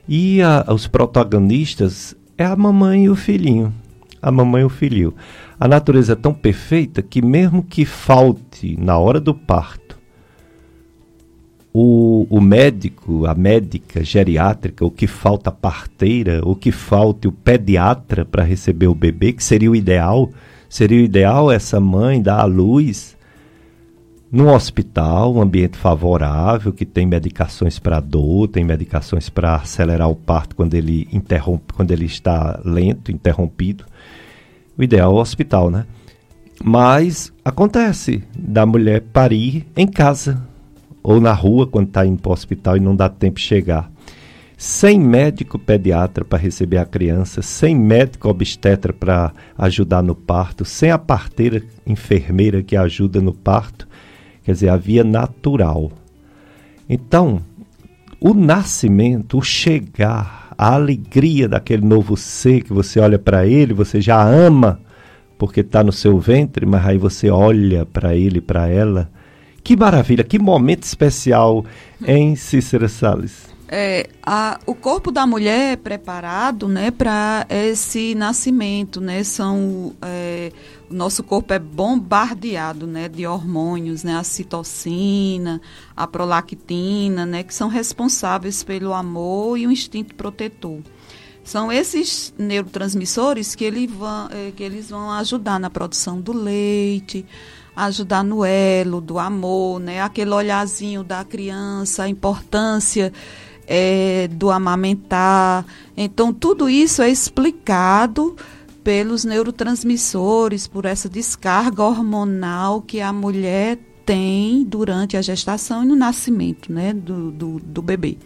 E a, os protagonistas é a mamãe e o filhinho a mamãe e o filho. A natureza é tão perfeita que, mesmo que falte na hora do parto, o, o médico, a médica geriátrica, o que falta a parteira, o que falte o pediatra para receber o bebê, que seria o ideal, seria o ideal essa mãe dar à luz num hospital, um ambiente favorável, que tem medicações para dor, tem medicações para acelerar o parto quando ele interrompe, quando ele está lento, interrompido. O ideal é o hospital, né? Mas acontece da mulher parir em casa ou na rua quando está indo para o hospital e não dá tempo de chegar. Sem médico pediatra para receber a criança, sem médico obstetra para ajudar no parto, sem a parteira enfermeira que ajuda no parto, quer dizer, a via natural. Então, o nascimento, o chegar, a alegria daquele novo ser que você olha para ele, você já ama porque está no seu ventre, mas aí você olha para ele, para ela. Que maravilha, que momento especial, em Cícera Salles? É, a, o corpo da mulher é preparado né, para esse nascimento, né? São é, o nosso corpo é bombardeado né, de hormônios, né, a citocina, a prolactina, né, que são responsáveis pelo amor e o instinto protetor. São esses neurotransmissores que, ele vão, é, que eles vão ajudar na produção do leite, ajudar no elo do amor, né, aquele olhazinho da criança, a importância é, do amamentar. Então, tudo isso é explicado pelos neurotransmissores, por essa descarga hormonal que a mulher tem durante a gestação e no nascimento né, do, do, do bebê.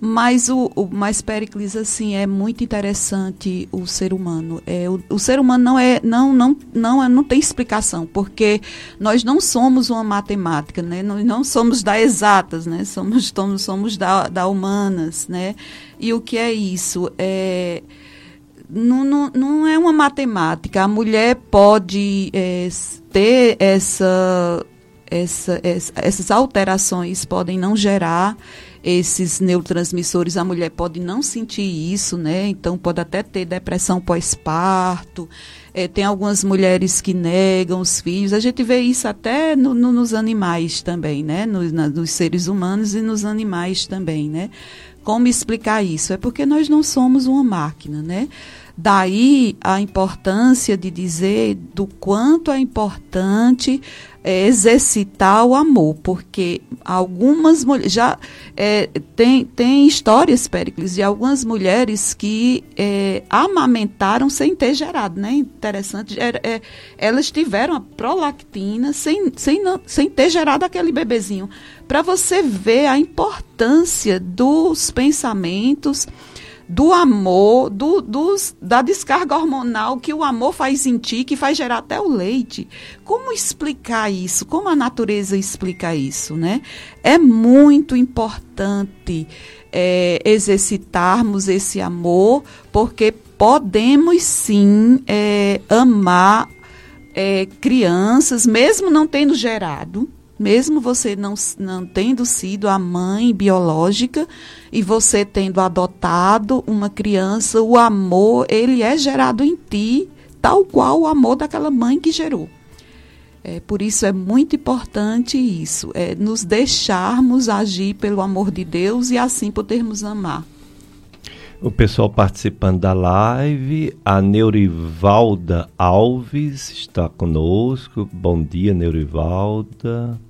Mas o, o mais Pericles assim é muito interessante o ser humano. É o, o, ser humano não é não não não é, não tem explicação porque nós não somos uma matemática, né? Nós não somos da exatas, né? Somos somos, somos da, da humanas, né? E o que é isso? É não, não, não é uma matemática. A mulher pode é, ter essa, essa, essa, essas alterações, podem não gerar esses neurotransmissores, a mulher pode não sentir isso, né? Então pode até ter depressão pós-parto. É, tem algumas mulheres que negam os filhos. A gente vê isso até no, no, nos animais também, né? Nos, na, nos seres humanos e nos animais também, né? Como explicar isso? É porque nós não somos uma máquina, né? Daí a importância de dizer do quanto é importante é, exercitar o amor, porque algumas mulheres já é, tem, tem histórias, Péricles, de algumas mulheres que é, amamentaram sem ter gerado, né? Interessante. É, elas tiveram a prolactina sem, sem, não, sem ter gerado aquele bebezinho. Para você ver a importância dos pensamentos do amor, do, dos, da descarga hormonal que o amor faz em ti, que faz gerar até o leite. Como explicar isso? Como a natureza explica isso, né? É muito importante é, exercitarmos esse amor, porque podemos sim é, amar é, crianças, mesmo não tendo gerado, mesmo você não, não tendo sido a mãe biológica e você tendo adotado uma criança, o amor, ele é gerado em ti, tal qual o amor daquela mãe que gerou. É, por isso é muito importante isso, é nos deixarmos agir pelo amor de Deus e assim podermos amar. O pessoal participando da live, a Neurivalda Alves está conosco. Bom dia, Neurivalda.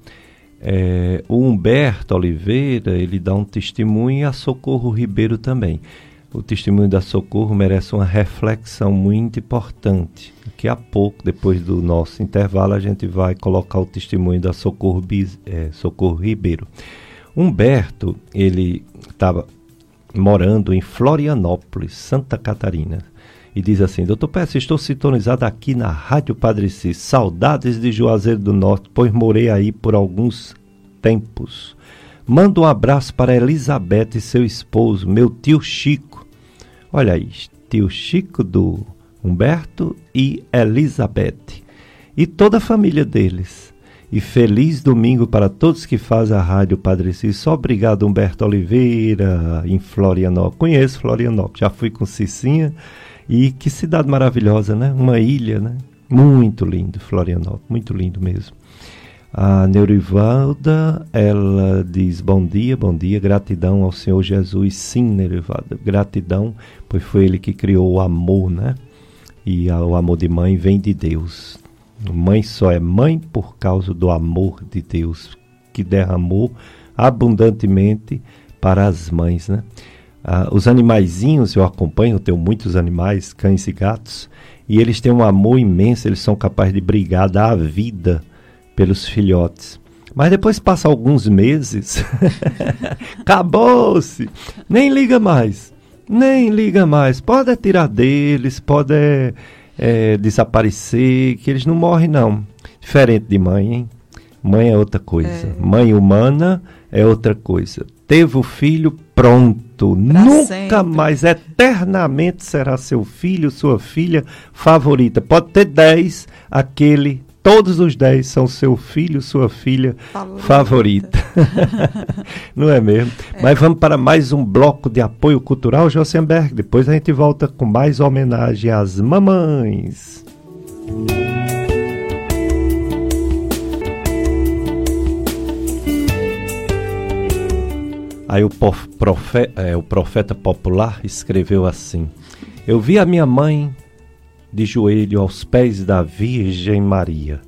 É, o Humberto Oliveira, ele dá um testemunho e a Socorro Ribeiro também. O testemunho da Socorro merece uma reflexão muito importante. Daqui a pouco, depois do nosso intervalo, a gente vai colocar o testemunho da Socorro, é, Socorro Ribeiro. Humberto, ele estava morando em Florianópolis, Santa Catarina. E diz assim: Doutor Peça, estou sintonizado aqui na Rádio Padre Cis. Saudades de Juazeiro do Norte, pois morei aí por alguns tempos. Manda um abraço para Elizabeth e seu esposo, meu tio Chico. Olha aí, tio Chico do Humberto e Elizabeth. E toda a família deles e feliz domingo para todos que fazem a Rádio Padre Cício. Obrigado, Humberto Oliveira, em Florianópolis. Conheço Florianópolis, já fui com Cicinha. E que cidade maravilhosa, né? Uma ilha, né? Muito lindo, Florianópolis, muito lindo mesmo. A Neurivalda, ela diz bom dia, bom dia, gratidão ao Senhor Jesus. Sim, Neurivalda, gratidão, pois foi Ele que criou o amor, né? E o amor de mãe vem de Deus. Mãe só é mãe por causa do amor de Deus que derramou abundantemente para as mães, né? Ah, os animaizinhos, eu acompanho, eu tenho muitos animais, cães e gatos, e eles têm um amor imenso, eles são capazes de brigar, dar a vida pelos filhotes. Mas depois passa alguns meses, *laughs* acabou-se, nem liga mais, nem liga mais. Pode tirar deles, pode é, desaparecer, que eles não morrem não. Diferente de mãe, hein? Mãe é outra coisa. É. Mãe humana é outra coisa. Teve o filho, pronto. Pra Nunca sempre. mais, eternamente será seu filho, sua filha favorita. Pode ter dez, aquele todos os dez são seu filho, sua filha favorita. favorita. *laughs* Não é mesmo? É. Mas vamos para mais um bloco de apoio cultural, Josenberg. Depois a gente volta com mais homenagem às mamães. Aí o, profeta, é, o profeta popular escreveu assim: Eu vi a minha mãe de joelho aos pés da Virgem Maria.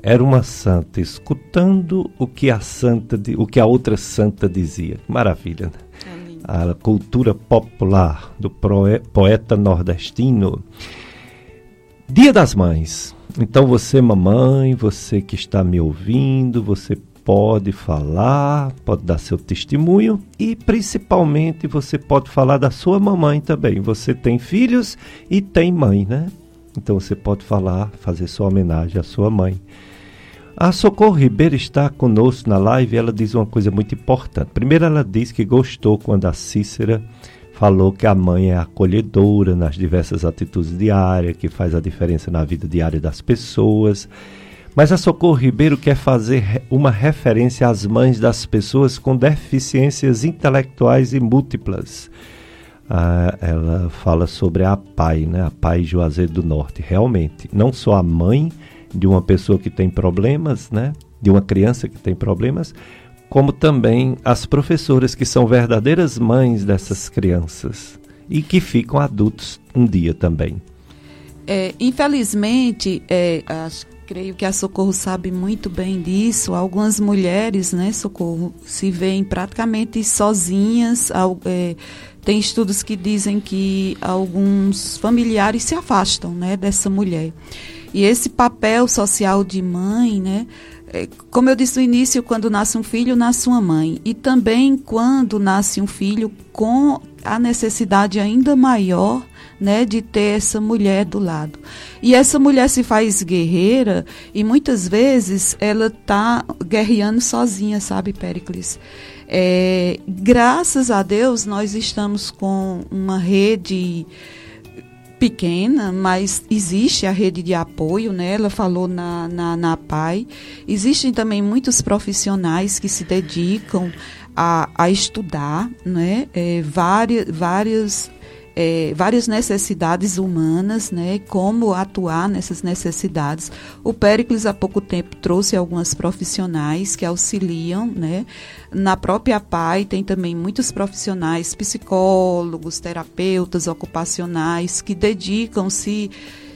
Era uma santa escutando o que a santa, o que a outra santa dizia. Maravilha, né? a cultura popular do poeta nordestino. Dia das Mães. Então você, mamãe, você que está me ouvindo, você pode falar, pode dar seu testemunho e principalmente você pode falar da sua mamãe também. Você tem filhos e tem mãe, né? Então você pode falar, fazer sua homenagem à sua mãe. A Socorro Ribeiro está conosco na live e ela diz uma coisa muito importante. Primeiro, ela diz que gostou quando a Cícera falou que a mãe é acolhedora nas diversas atitudes diárias, que faz a diferença na vida diária das pessoas. Mas a Socorro Ribeiro quer fazer uma referência às mães das pessoas com deficiências intelectuais e múltiplas ah, ela fala sobre a PAI, né? a PAI Juazeiro do Norte. Realmente, não só a mãe de uma pessoa que tem problemas, né? de uma criança que tem problemas, como também as professoras que são verdadeiras mães dessas crianças e que ficam adultos um dia também. É, infelizmente, é, acho, creio que a Socorro sabe muito bem disso. Algumas mulheres, né, Socorro, se veem praticamente sozinhas. Ao, é, tem estudos que dizem que alguns familiares se afastam né, dessa mulher. E esse papel social de mãe, né, é, como eu disse no início, quando nasce um filho, nasce uma mãe. E também quando nasce um filho com a necessidade ainda maior né, de ter essa mulher do lado. E essa mulher se faz guerreira e muitas vezes ela está guerreando sozinha, sabe, Pericles? É, graças a Deus nós estamos com uma rede pequena, mas existe a rede de apoio, né? Ela falou na, na, na PAI. Existem também muitos profissionais que se dedicam a, a estudar, né? É, várias, várias é, várias necessidades humanas, né, como atuar nessas necessidades. O Péricles, há pouco tempo, trouxe algumas profissionais que auxiliam. Né. Na própria PAI tem também muitos profissionais, psicólogos, terapeutas ocupacionais, que dedicam-se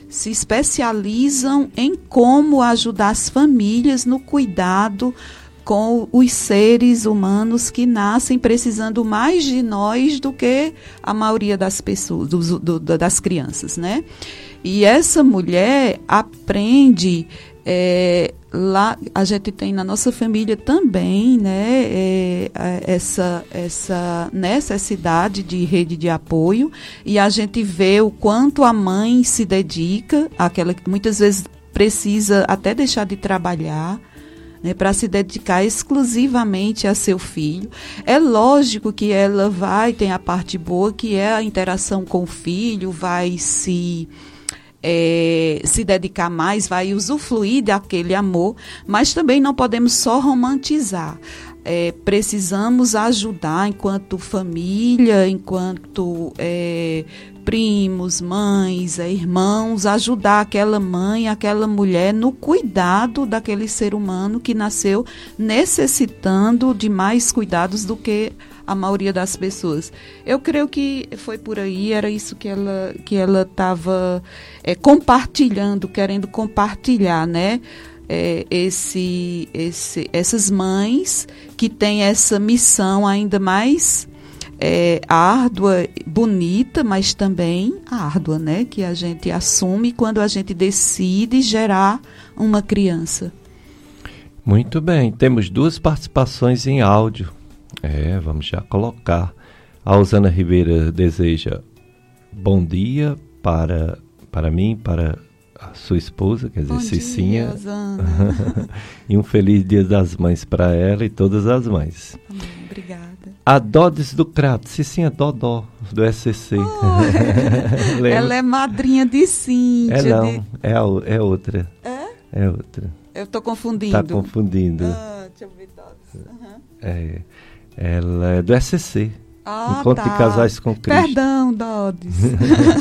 se especializam em como ajudar as famílias no cuidado com os seres humanos que nascem precisando mais de nós do que a maioria das pessoas, do, do, das crianças, né? E essa mulher aprende é, lá a gente tem na nossa família também né é, essa essa necessidade de rede de apoio e a gente vê o quanto a mãe se dedica aquela que muitas vezes precisa até deixar de trabalhar né, para se dedicar exclusivamente a seu filho. É lógico que ela vai, tem a parte boa, que é a interação com o filho, vai se. É, se dedicar mais, vai usufruir daquele amor, mas também não podemos só romantizar. É, precisamos ajudar enquanto família, enquanto é, primos, mães, é, irmãos, ajudar aquela mãe, aquela mulher no cuidado daquele ser humano que nasceu necessitando de mais cuidados do que a maioria das pessoas. Eu creio que foi por aí, era isso que ela que ela estava é, compartilhando, querendo compartilhar, né? É, esse, esse, essas mães que têm essa missão ainda mais é, árdua, bonita, mas também árdua, né? Que a gente assume quando a gente decide gerar uma criança. Muito bem, temos duas participações em áudio. É, vamos já colocar. A Osana Ribeira deseja bom dia para, para mim, para a sua esposa, quer dizer, bom Cicinha. Dia, *laughs* e um feliz Dia das Mães para ela e todas as mães. Amém, obrigada. A Dodes do Crato, Cicinha Dodó, do SCC. Oh, *laughs* ela é madrinha de Cíntia. É não, de... é, a, é outra. É? É outra. Eu estou confundindo. Está confundindo. Ah, deixa eu ver Dodes. Uhum. É, ela é do SCC. Ah, Encontro tá. de Casais com Cristo. Perdão, Dodes.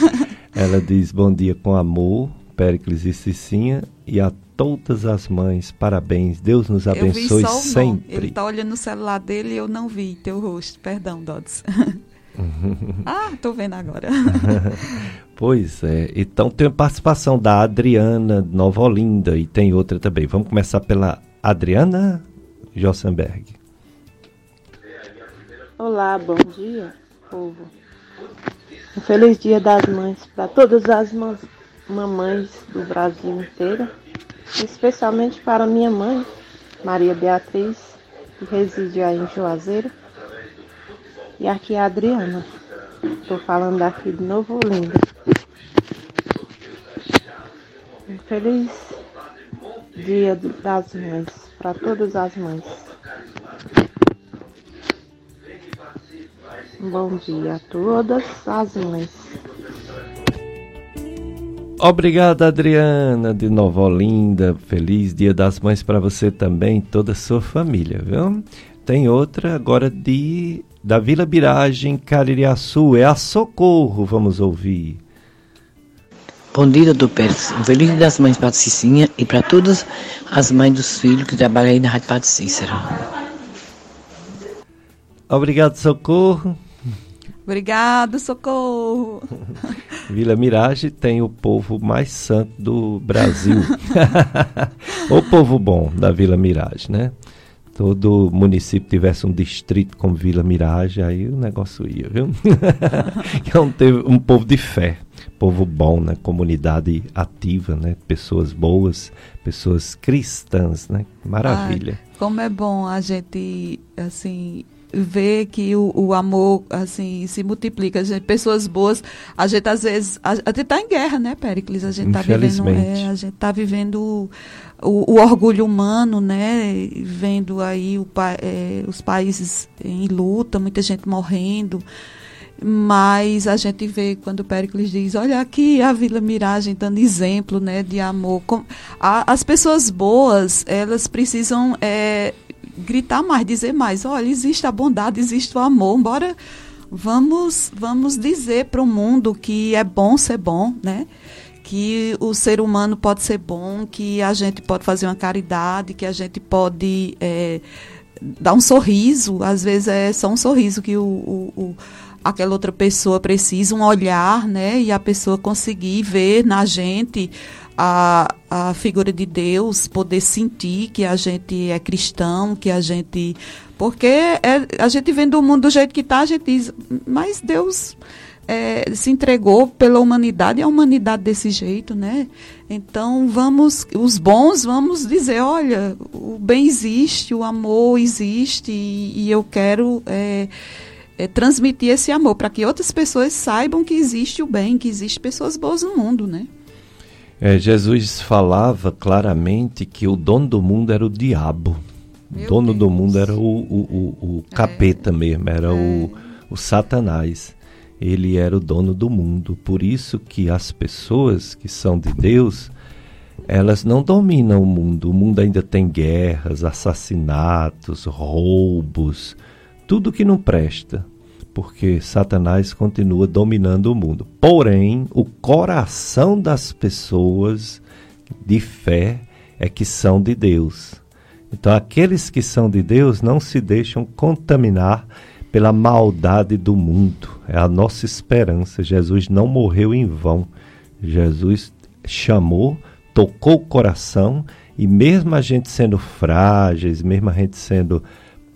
*laughs* ela diz bom dia com amor, Péricles e Cicinha, e a todas as mães. Parabéns. Deus nos abençoe sempre. Ele está olhando no celular dele e eu não vi teu rosto. Perdão, Dodds. *laughs* ah, estou vendo agora. *laughs* pois é. Então tem a participação da Adriana Nova Olinda e tem outra também. Vamos começar pela Adriana Jossenberg. Olá, bom dia, povo. Um feliz dia das mães para todas as mamães do Brasil inteiro especialmente para minha mãe, Maria Beatriz, que reside aí em Juazeiro, e aqui a Adriana. Estou falando aqui de Novo Olinda. Um feliz Dia das Mães para todas as mães. Um bom dia a todas as mães. Obrigado, Adriana, de Nova Olinda. Feliz Dia das Mães para você também, toda a sua família, viu? Tem outra agora de da Vila Biragem, Caririaçu. É a Socorro, vamos ouvir. Bom dia, doutor Pérez. Um feliz Dia das Mães para Cicinha e para todas as mães dos filhos que trabalham aí na Rádio Padre Cícero. Obrigado, Socorro. Obrigado, socorro. *laughs* Vila Mirage tem o povo mais santo do Brasil. *laughs* o povo bom da Vila Mirage, né? Todo município tivesse um distrito como Vila Mirage, aí o negócio ia, viu? *laughs* é um, um povo de fé, povo povo bom, né? Comunidade ativa, né? Pessoas boas, pessoas cristãs, né? Maravilha. Ai, como é bom a gente, assim, ver que o, o, amor assim se multiplica. Gente, pessoas boas, a gente às vezes a, a gente está em guerra, né, Pericles? A gente está vivendo, é, a gente tá vivendo o, o, orgulho humano, né? Vendo aí o, é, os países em luta, muita gente morrendo. Mas a gente vê quando Péricles diz, olha aqui a Vila Miragem dando exemplo né, de amor. Com, a, as pessoas boas, elas precisam é, gritar mais, dizer mais. Olha, existe a bondade, existe o amor. Embora vamos, vamos dizer para o mundo que é bom ser bom, né? Que o ser humano pode ser bom, que a gente pode fazer uma caridade, que a gente pode é, dar um sorriso. Às vezes é só um sorriso que o, o, o aquela outra pessoa precisa, um olhar, né? E a pessoa conseguir ver na gente a, a figura de Deus, poder sentir que a gente é cristão, que a gente. Porque é, a gente vendo o mundo do jeito que está, a gente diz, mas Deus é, se entregou pela humanidade e a humanidade desse jeito, né? Então vamos, os bons, vamos dizer, olha, o bem existe, o amor existe e, e eu quero é, é, transmitir esse amor para que outras pessoas saibam que existe o bem, que existe pessoas boas no mundo, né? É, Jesus falava claramente que o dono do mundo era o diabo. Meu o dono Deus. do mundo era o, o, o, o é. capeta é. mesmo, era é. o, o Satanás. Ele era o dono do mundo. Por isso que as pessoas que são de Deus, elas não dominam o mundo. O mundo ainda tem guerras, assassinatos, roubos, tudo que não presta porque Satanás continua dominando o mundo. Porém, o coração das pessoas de fé é que são de Deus. Então, aqueles que são de Deus não se deixam contaminar pela maldade do mundo. É a nossa esperança. Jesus não morreu em vão. Jesus chamou, tocou o coração e mesmo a gente sendo frágeis, mesmo a gente sendo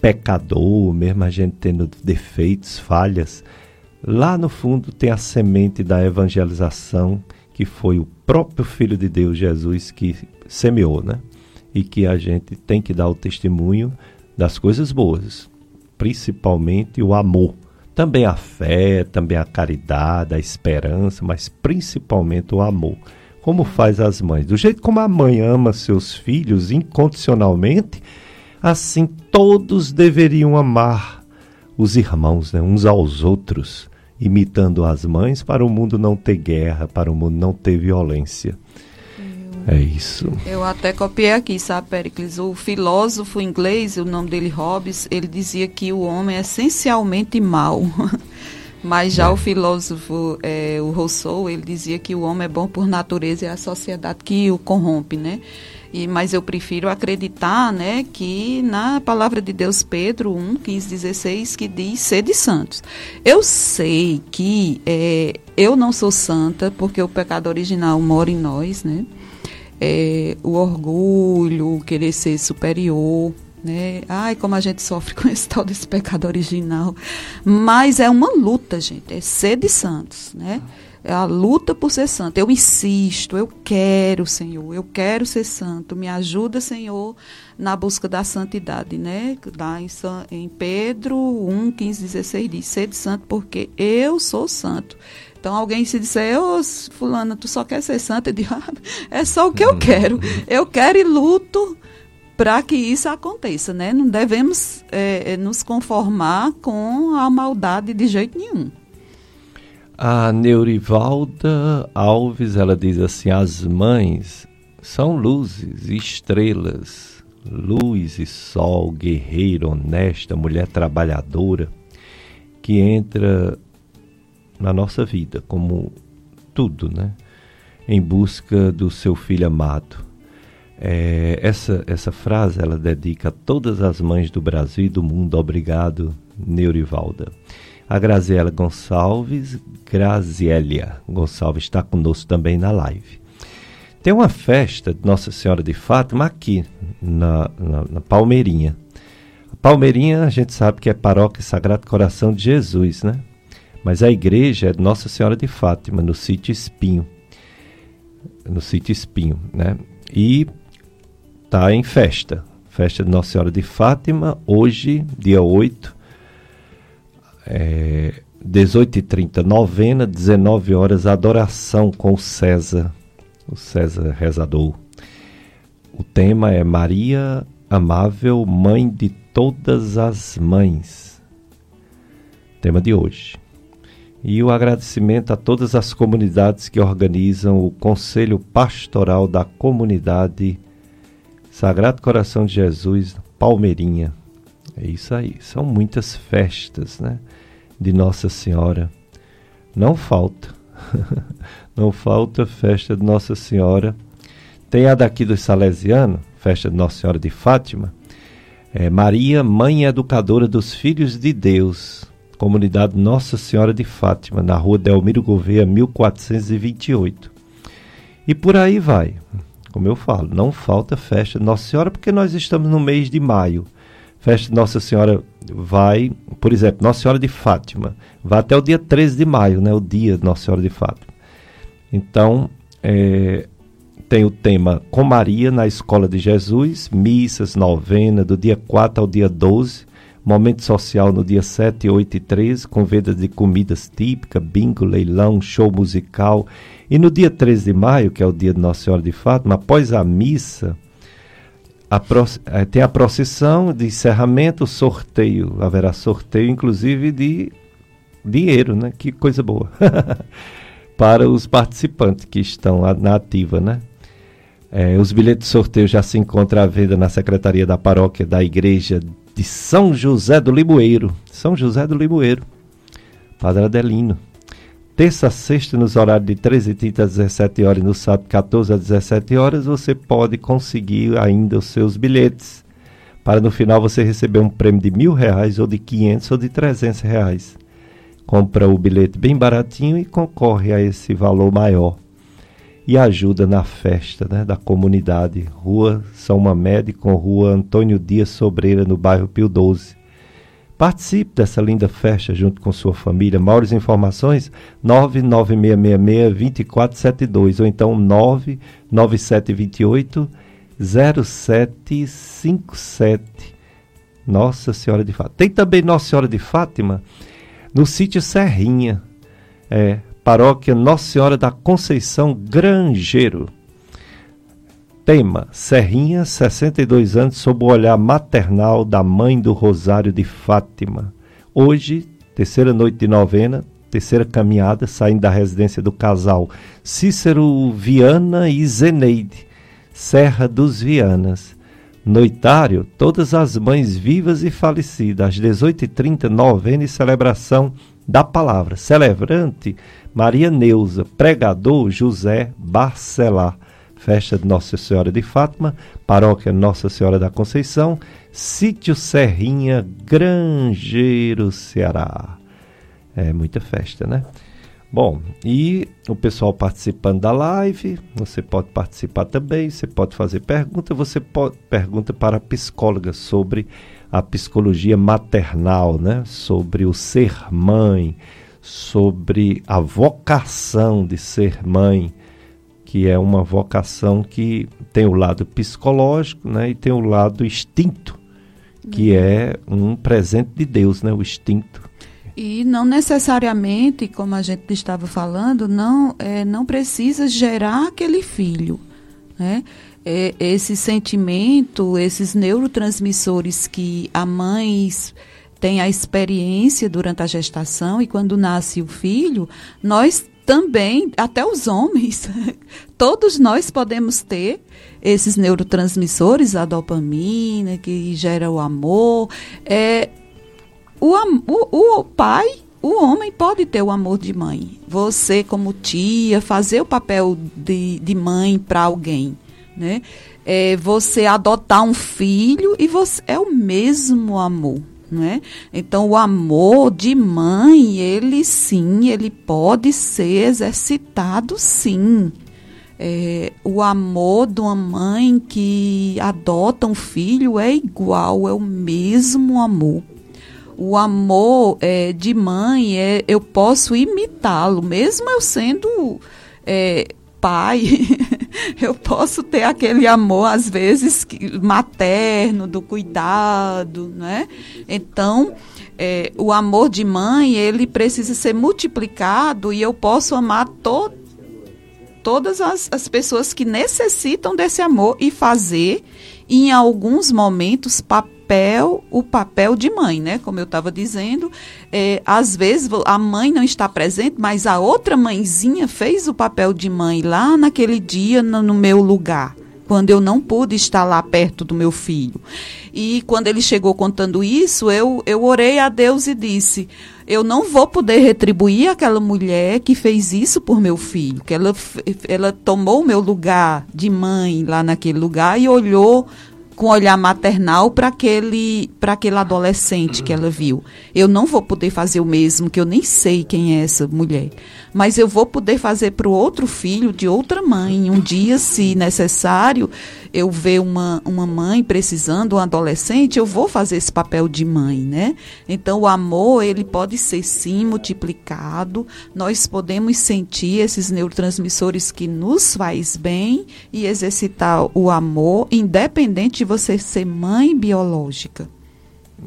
pecador, mesmo a gente tendo defeitos, falhas, lá no fundo tem a semente da evangelização que foi o próprio Filho de Deus, Jesus, que semeou, né? E que a gente tem que dar o testemunho das coisas boas, principalmente o amor. Também a fé, também a caridade, a esperança, mas principalmente o amor. Como faz as mães? Do jeito como a mãe ama seus filhos incondicionalmente, Assim todos deveriam amar os irmãos, né, uns aos outros, imitando as mães, para o mundo não ter guerra, para o mundo não ter violência. Eu, é isso. Eu até copiei aqui, sabe, Pericles? O filósofo inglês, o nome dele Hobbes, ele dizia que o homem é essencialmente mau. *laughs* Mas já é. o filósofo, é, o Rousseau, ele dizia que o homem é bom por natureza e é a sociedade que o corrompe, né? E, mas eu prefiro acreditar né, que na palavra de Deus, Pedro 1, 15, 16, que diz sede santos. Eu sei que é, eu não sou santa, porque o pecado original mora em nós, né? É, o orgulho, o querer ser superior, né? Ai, como a gente sofre *laughs* com esse tal desse pecado original. Mas é uma luta, gente, é ser de santos, né? É a luta por ser santo. Eu insisto, eu quero, Senhor, eu quero ser santo. Me ajuda, Senhor, na busca da santidade, né? Lá em, em Pedro 1, 15, 16 diz: Sede santo, porque eu sou santo. Então alguém se disser, ô fulana, tu só quer ser santa, eu digo, ah, é só o que eu quero. Eu quero e luto para que isso aconteça, né? Não devemos é, nos conformar com a maldade de jeito nenhum. A Neurivalda Alves, ela diz assim: as mães são luzes estrelas, luz e sol, guerreira, honesta, mulher trabalhadora, que entra na nossa vida como tudo, né? Em busca do seu filho amado. É, essa, essa frase ela dedica a todas as mães do Brasil e do mundo. Obrigado, Neurivalda. A Graziela Gonçalves, Grazielia Gonçalves está conosco também na live. Tem uma festa de Nossa Senhora de Fátima aqui na, na, na Palmeirinha. Palmeirinha a gente sabe que é paróquia Sagrado Coração de Jesus, né? Mas a igreja é Nossa Senhora de Fátima, no sítio Espinho. No sítio Espinho, né? E tá em festa. Festa de Nossa Senhora de Fátima, hoje, dia 8, é, 18h30, novena, 19 horas, adoração com o César, o César rezador. O tema é Maria Amável, Mãe de Todas as Mães. Tema de hoje. E o agradecimento a todas as comunidades que organizam o Conselho Pastoral da Comunidade Sagrado Coração de Jesus, Palmeirinha. É isso aí. São muitas festas, né? De Nossa Senhora. Não falta. *laughs* Não falta festa de Nossa Senhora tem a daqui do Salesiano, festa de Nossa Senhora de Fátima. É Maria, Mãe Educadora dos Filhos de Deus, comunidade Nossa Senhora de Fátima, na rua Delmiro Gouveia, 1428. E por aí vai. Como eu falo, não falta festa de Nossa Senhora, porque nós estamos no mês de maio. Festa de Nossa Senhora vai, por exemplo, Nossa Senhora de Fátima, vai até o dia 13 de maio, né, o dia de Nossa Senhora de Fátima. Então, é, tem o tema Com Maria na Escola de Jesus, missas, novena, do dia 4 ao dia 12, momento social no dia 7, 8 e 13, com vendas de comidas típicas, bingo, leilão, show musical. E no dia 13 de maio, que é o dia de Nossa Senhora de Fátima, após a missa, a eh, tem a procissão de encerramento, sorteio. Haverá sorteio, inclusive, de dinheiro, né? Que coisa boa. *laughs* Para os participantes que estão na ativa, né? É, os bilhetes de sorteio já se encontram à venda na Secretaria da Paróquia da Igreja de São José do Limoeiro. São José do Limoeiro. Padre Adelino. Terça a sexta, nos horários de 13h30 às 17 horas e no sábado 14 às 17 horas, você pode conseguir ainda os seus bilhetes. Para no final você receber um prêmio de mil reais, ou de 500 ou de 300 reais. Compra o bilhete bem baratinho e concorre a esse valor maior e ajuda na festa né, da comunidade. Rua São Mamede com Rua Antônio Dias Sobreira, no bairro Pio 12. Participe dessa linda festa junto com sua família. Maiores informações 99666-2472 ou então 99728 0757. Nossa Senhora de Fátima. Tem também Nossa Senhora de Fátima no sítio Serrinha. É, Paróquia Nossa Senhora da Conceição Grangeiro. Tema: Serrinha, 62 anos, sob o olhar maternal da mãe do Rosário de Fátima. Hoje, terceira noite de novena, terceira caminhada, saindo da residência do casal Cícero Viana e Zeneide, Serra dos Vianas. Noitário, todas as mães vivas e falecidas, às 18h30, novena e celebração da palavra. Celebrante, Maria Neuza, pregador José Barcelar. Festa de Nossa Senhora de Fátima, Paróquia Nossa Senhora da Conceição, Sítio Serrinha, Grangeiro, Ceará. É muita festa, né? Bom, e o pessoal participando da live, você pode participar também, você pode fazer pergunta, você pode pergunta para a psicóloga sobre a psicologia maternal, né? Sobre o ser mãe, sobre a vocação de ser mãe, que é uma vocação que tem o lado psicológico né, e tem o lado instinto, que uhum. é um presente de Deus, né, o instinto. E não necessariamente, como a gente estava falando, não, é, não precisa gerar aquele filho. Né? É, esse sentimento, esses neurotransmissores que a mãe tem a experiência durante a gestação e quando nasce o filho, nós também, até os homens, *laughs* todos nós podemos ter esses neurotransmissores, a dopamina, que gera o amor. É, o, o, o pai, o homem pode ter o amor de mãe. Você, como tia, fazer o papel de, de mãe para alguém. Né? É, você adotar um filho e você é o mesmo amor. Né? Então, o amor de mãe, ele sim, ele pode ser exercitado sim. É, o amor de uma mãe que adota um filho é igual, é o mesmo amor. o amor é, de mãe, é, eu posso imitá-lo, mesmo eu sendo é, pai, *laughs* *laughs* eu posso ter aquele amor, às vezes, materno, do cuidado, né? Então, é, o amor de mãe, ele precisa ser multiplicado e eu posso amar to todas as, as pessoas que necessitam desse amor e fazer, em alguns momentos, papel papel, o papel de mãe, né? Como eu estava dizendo, é, às vezes a mãe não está presente, mas a outra mãezinha fez o papel de mãe lá naquele dia no, no meu lugar quando eu não pude estar lá perto do meu filho. E quando ele chegou contando isso, eu, eu orei a Deus e disse: Eu não vou poder retribuir aquela mulher que fez isso por meu filho, que ela, ela tomou o meu lugar de mãe lá naquele lugar e olhou com olhar maternal para aquele, para aquele adolescente que ela viu. Eu não vou poder fazer o mesmo, que eu nem sei quem é essa mulher mas eu vou poder fazer para o outro filho de outra mãe. Um dia, se necessário, eu ver uma, uma mãe precisando, um adolescente, eu vou fazer esse papel de mãe, né? Então, o amor, ele pode ser sim multiplicado. Nós podemos sentir esses neurotransmissores que nos faz bem e exercitar o amor, independente de você ser mãe biológica.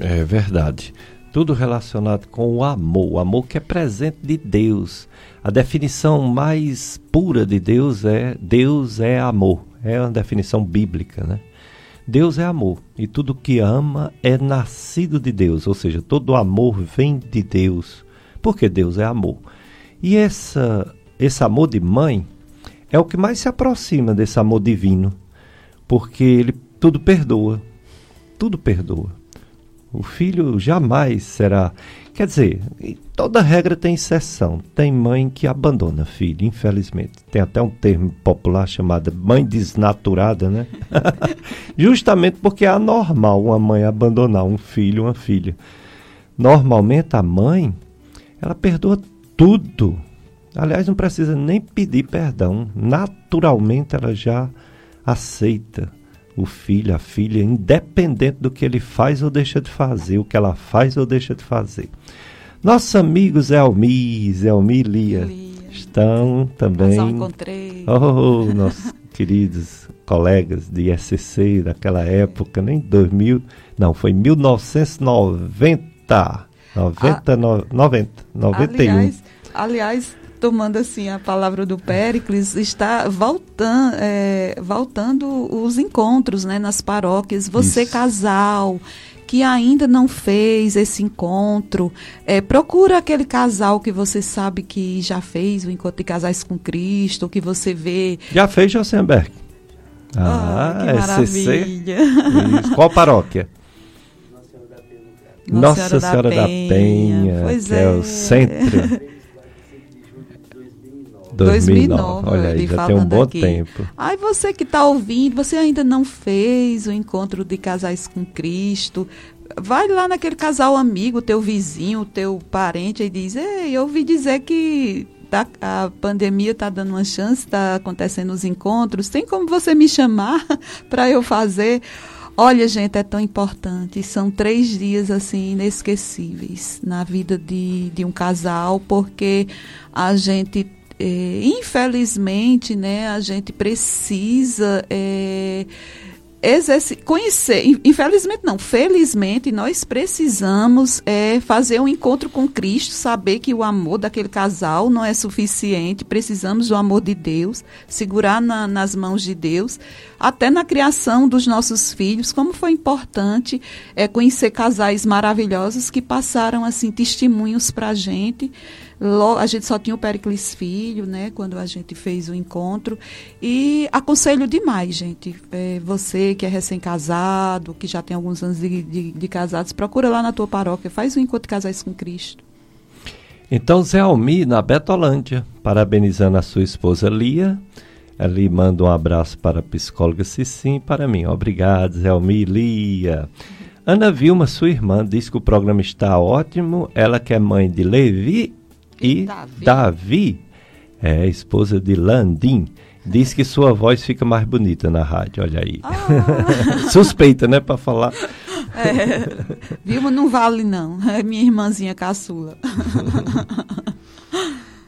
É verdade. Tudo relacionado com o amor, o amor que é presente de Deus. A definição mais pura de Deus é Deus é amor. É uma definição bíblica, né? Deus é amor e tudo que ama é nascido de Deus, ou seja, todo amor vem de Deus, porque Deus é amor. E essa, esse amor de mãe é o que mais se aproxima desse amor divino, porque ele tudo perdoa, tudo perdoa. O filho jamais será Quer dizer, toda regra tem exceção. Tem mãe que abandona filho, infelizmente. Tem até um termo popular chamado mãe desnaturada, né? *laughs* Justamente porque é anormal uma mãe abandonar um filho, uma filha. Normalmente a mãe, ela perdoa tudo. Aliás, não precisa nem pedir perdão. Naturalmente ela já aceita o filho, a filha, independente do que ele faz ou deixa de fazer, o que ela faz ou deixa de fazer. Nossos amigos Elmi, Elmi e Lia, Lia. estão também. Nós encontrei. Oh, *laughs* nossos queridos colegas de SCC daquela época, nem 2000, não, foi 1990. 90, ah, no, 90, 91. Aliás, aliás tomando assim a palavra do Péricles, está voltando, é, voltando os encontros né, nas paróquias. Você, Isso. casal, que ainda não fez esse encontro, é, procura aquele casal que você sabe que já fez o encontro de casais com Cristo, que você vê. Já fez, Josenberg? Ah, ah que maravilha. Isso. Qual paróquia? Nossa, Nossa Senhora, da, Penha, da Penha, pois que é. é o centro *laughs* 2009. Olha aí, já tem um bom aqui. tempo. Aí você que está ouvindo, você ainda não fez o encontro de casais com Cristo, vai lá naquele casal amigo, teu vizinho, teu parente, e diz: Ei, eu ouvi dizer que tá, a pandemia está dando uma chance, está acontecendo os encontros, tem como você me chamar *laughs* para eu fazer? Olha, gente, é tão importante. São três dias assim inesquecíveis na vida de, de um casal, porque a gente é, infelizmente, né, a gente precisa é, conhecer, infelizmente não, felizmente nós precisamos é, fazer um encontro com Cristo, saber que o amor daquele casal não é suficiente, precisamos do amor de Deus, segurar na, nas mãos de Deus, até na criação dos nossos filhos, como foi importante é, conhecer casais maravilhosos que passaram assim testemunhos para a gente, a gente só tinha o Pericles Filho, né, quando a gente fez o encontro. E aconselho demais, gente. É, você que é recém-casado, que já tem alguns anos de, de, de, casados, procura lá na tua paróquia, faz o um encontro de casais com Cristo. Então, Zé Almi, na Betolândia, parabenizando a sua esposa Lia. Ali manda um abraço para a psicóloga Cicim para mim. Obrigado, Zé Almi, Lia. Ana Vilma, sua irmã, diz que o programa está ótimo. Ela que é mãe de Levi e Davi. Davi, é esposa de Landim. Diz que sua voz fica mais bonita na rádio, olha aí. Ah. *laughs* Suspeita, né, para falar. É, Vilma não vale não, é minha irmãzinha caçula. *laughs*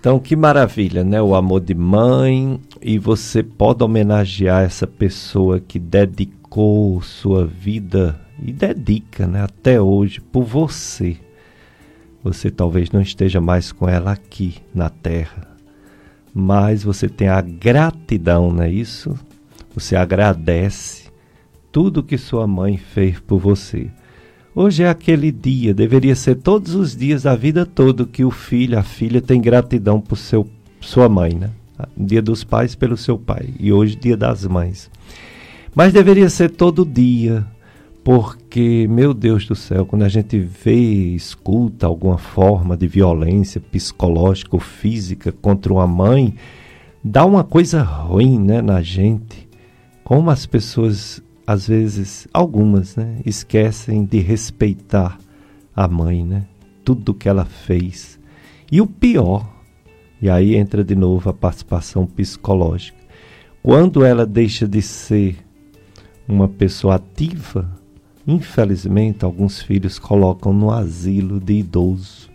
Então, que maravilha, né? O amor de mãe e você pode homenagear essa pessoa que dedicou sua vida e dedica, né, até hoje por você. Você talvez não esteja mais com ela aqui na terra, mas você tem a gratidão, não é isso? Você agradece tudo que sua mãe fez por você. Hoje é aquele dia, deveria ser todos os dias a vida toda que o filho, a filha tem gratidão por seu, sua mãe, né? Dia dos pais pelo seu pai e hoje dia das mães. Mas deveria ser todo dia, porque, meu Deus do céu, quando a gente vê, escuta alguma forma de violência psicológica ou física contra uma mãe, dá uma coisa ruim né, na gente. Como as pessoas, às vezes, algumas, né, esquecem de respeitar a mãe, né? Tudo que ela fez. E o pior, e aí entra de novo a participação psicológica. Quando ela deixa de ser uma pessoa ativa, infelizmente alguns filhos colocam no asilo de idoso.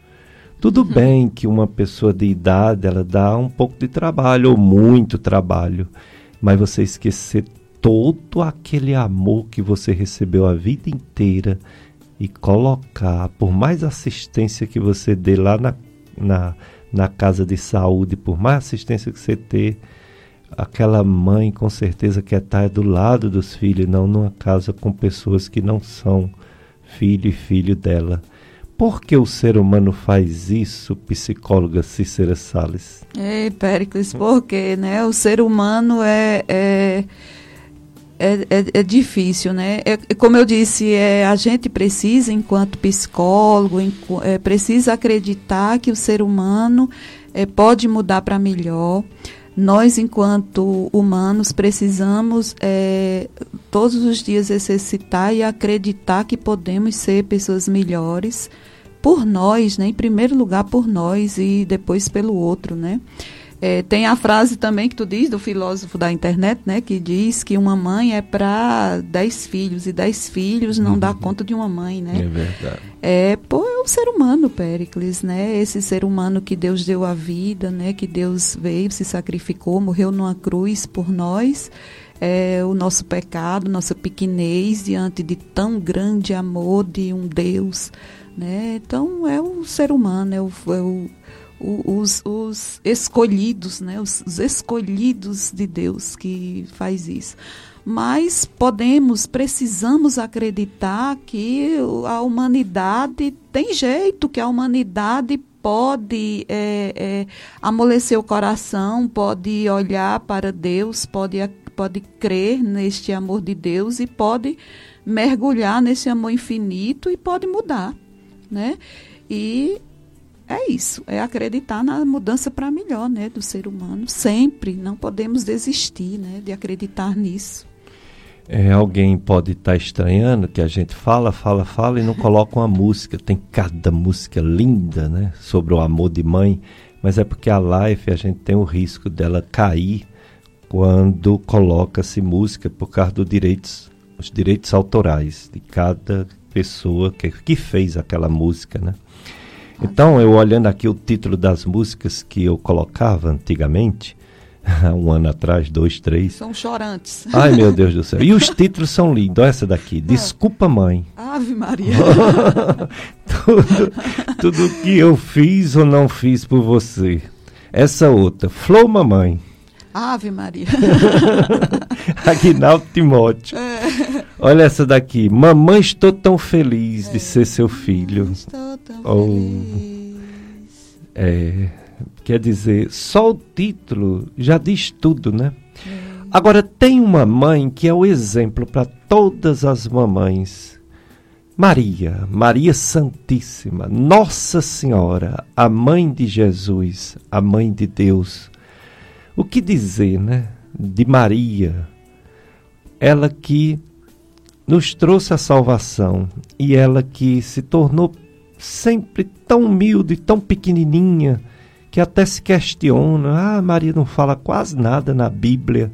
Tudo uhum. bem que uma pessoa de idade ela dá um pouco de trabalho ou muito trabalho, mas você esquecer todo aquele amor que você recebeu a vida inteira e colocar, por mais assistência que você dê lá na, na, na casa de saúde, por mais assistência que você ter, aquela mãe com certeza quer estar do lado dos filhos, não numa casa com pessoas que não são filho e filho dela. Por que o ser humano faz isso, psicóloga Cícera Salles? Ei, Péricles, porque né, o ser humano é, é, é, é, é difícil, né? É, como eu disse, é, a gente precisa, enquanto psicólogo, é, precisa acreditar que o ser humano é, pode mudar para melhor nós, enquanto humanos, precisamos é, todos os dias exercitar e acreditar que podemos ser pessoas melhores por nós, né? em primeiro lugar por nós e depois pelo outro, né? É, tem a frase também que tu diz do filósofo da internet, né, que diz que uma mãe é para dez filhos e dez filhos não uhum. dá conta de uma mãe, né? É verdade. É, pô, é o ser humano, Péricles, né? Esse ser humano que Deus deu a vida, né? Que Deus veio, se sacrificou, morreu numa cruz por nós. É, o nosso pecado, nossa pequenez diante de tão grande amor de um Deus, né? Então é o ser humano, é o, é o os, os escolhidos, né? Os, os, escolhidos de Deus que faz isso. Mas podemos, precisamos acreditar que a humanidade tem jeito, que a humanidade pode é, é, amolecer o coração, pode olhar para Deus, pode, pode crer neste amor de Deus e pode mergulhar nesse amor infinito e pode mudar, né? E é isso, é acreditar na mudança para melhor, né, do ser humano. Sempre, não podemos desistir, né, de acreditar nisso. É, alguém pode estar tá estranhando que a gente fala, fala, fala e não coloca uma música. Tem cada música linda, né, sobre o amor de mãe, mas é porque a live a gente tem o risco dela cair quando coloca-se música por causa dos direitos, os direitos autorais de cada pessoa que, que fez aquela música, né? Então, eu olhando aqui o título das músicas que eu colocava antigamente, *laughs* um ano atrás, dois, três. São chorantes. Ai, meu Deus do *laughs* céu. E os títulos são lindos. Essa daqui, Desculpa Mãe. Ave Maria. *laughs* tudo, tudo que eu fiz ou não fiz por você. Essa outra, Flor Mamãe. Ave Maria. Aguinaldo Timóteo. É. Olha essa daqui. Mamãe, estou tão feliz de ser seu filho. Estou tão oh. feliz. É, quer dizer, só o título já diz tudo, né? É. Agora, tem uma mãe que é o exemplo para todas as mamães. Maria, Maria Santíssima, Nossa Senhora, a mãe de Jesus, a mãe de Deus o que dizer, né? De Maria, ela que nos trouxe a salvação e ela que se tornou sempre tão humilde, tão pequenininha, que até se questiona, ah, Maria não fala quase nada na Bíblia.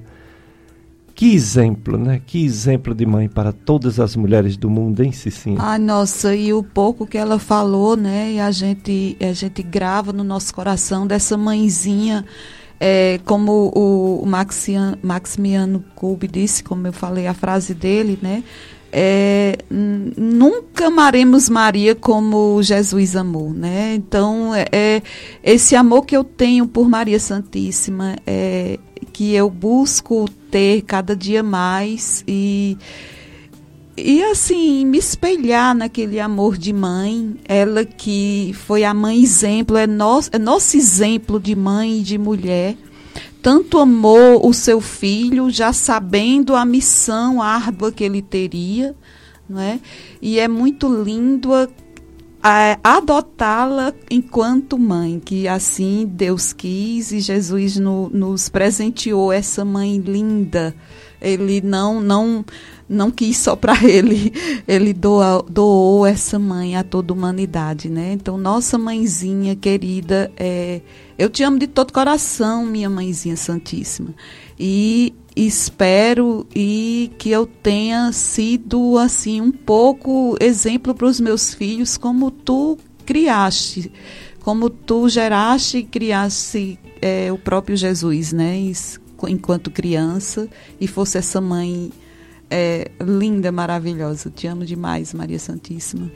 Que exemplo, né? Que exemplo de mãe para todas as mulheres do mundo, hein, Cicinha? Ai, nossa, e o pouco que ela falou, né? E a gente, a gente grava no nosso coração dessa mãezinha, é, como o, Maxian, Maximiano Kolbe disse, como eu falei a frase dele, né? É, nunca amaremos Maria como Jesus amou, né? Então, é, é, esse amor que eu tenho por Maria Santíssima, é, que eu busco ter cada dia mais e e assim me espelhar naquele amor de mãe, ela que foi a mãe exemplo, é nosso, é nosso exemplo de mãe e de mulher. Tanto amou o seu filho, já sabendo a missão árdua que ele teria, não é? E é muito lindo adotá-la enquanto mãe, que assim Deus quis e Jesus no, nos presenteou essa mãe linda. Ele não não não quis só para *laughs* ele, ele doou, doou essa mãe a toda a humanidade, né? Então nossa mãezinha querida, é, eu te amo de todo coração, minha mãezinha santíssima. E espero e que eu tenha sido assim um pouco exemplo para os meus filhos como tu criaste, como tu geraste e criaste é, o próprio Jesus, né? Enquanto criança e fosse essa mãe é, linda, maravilhosa. Te amo demais, Maria Santíssima.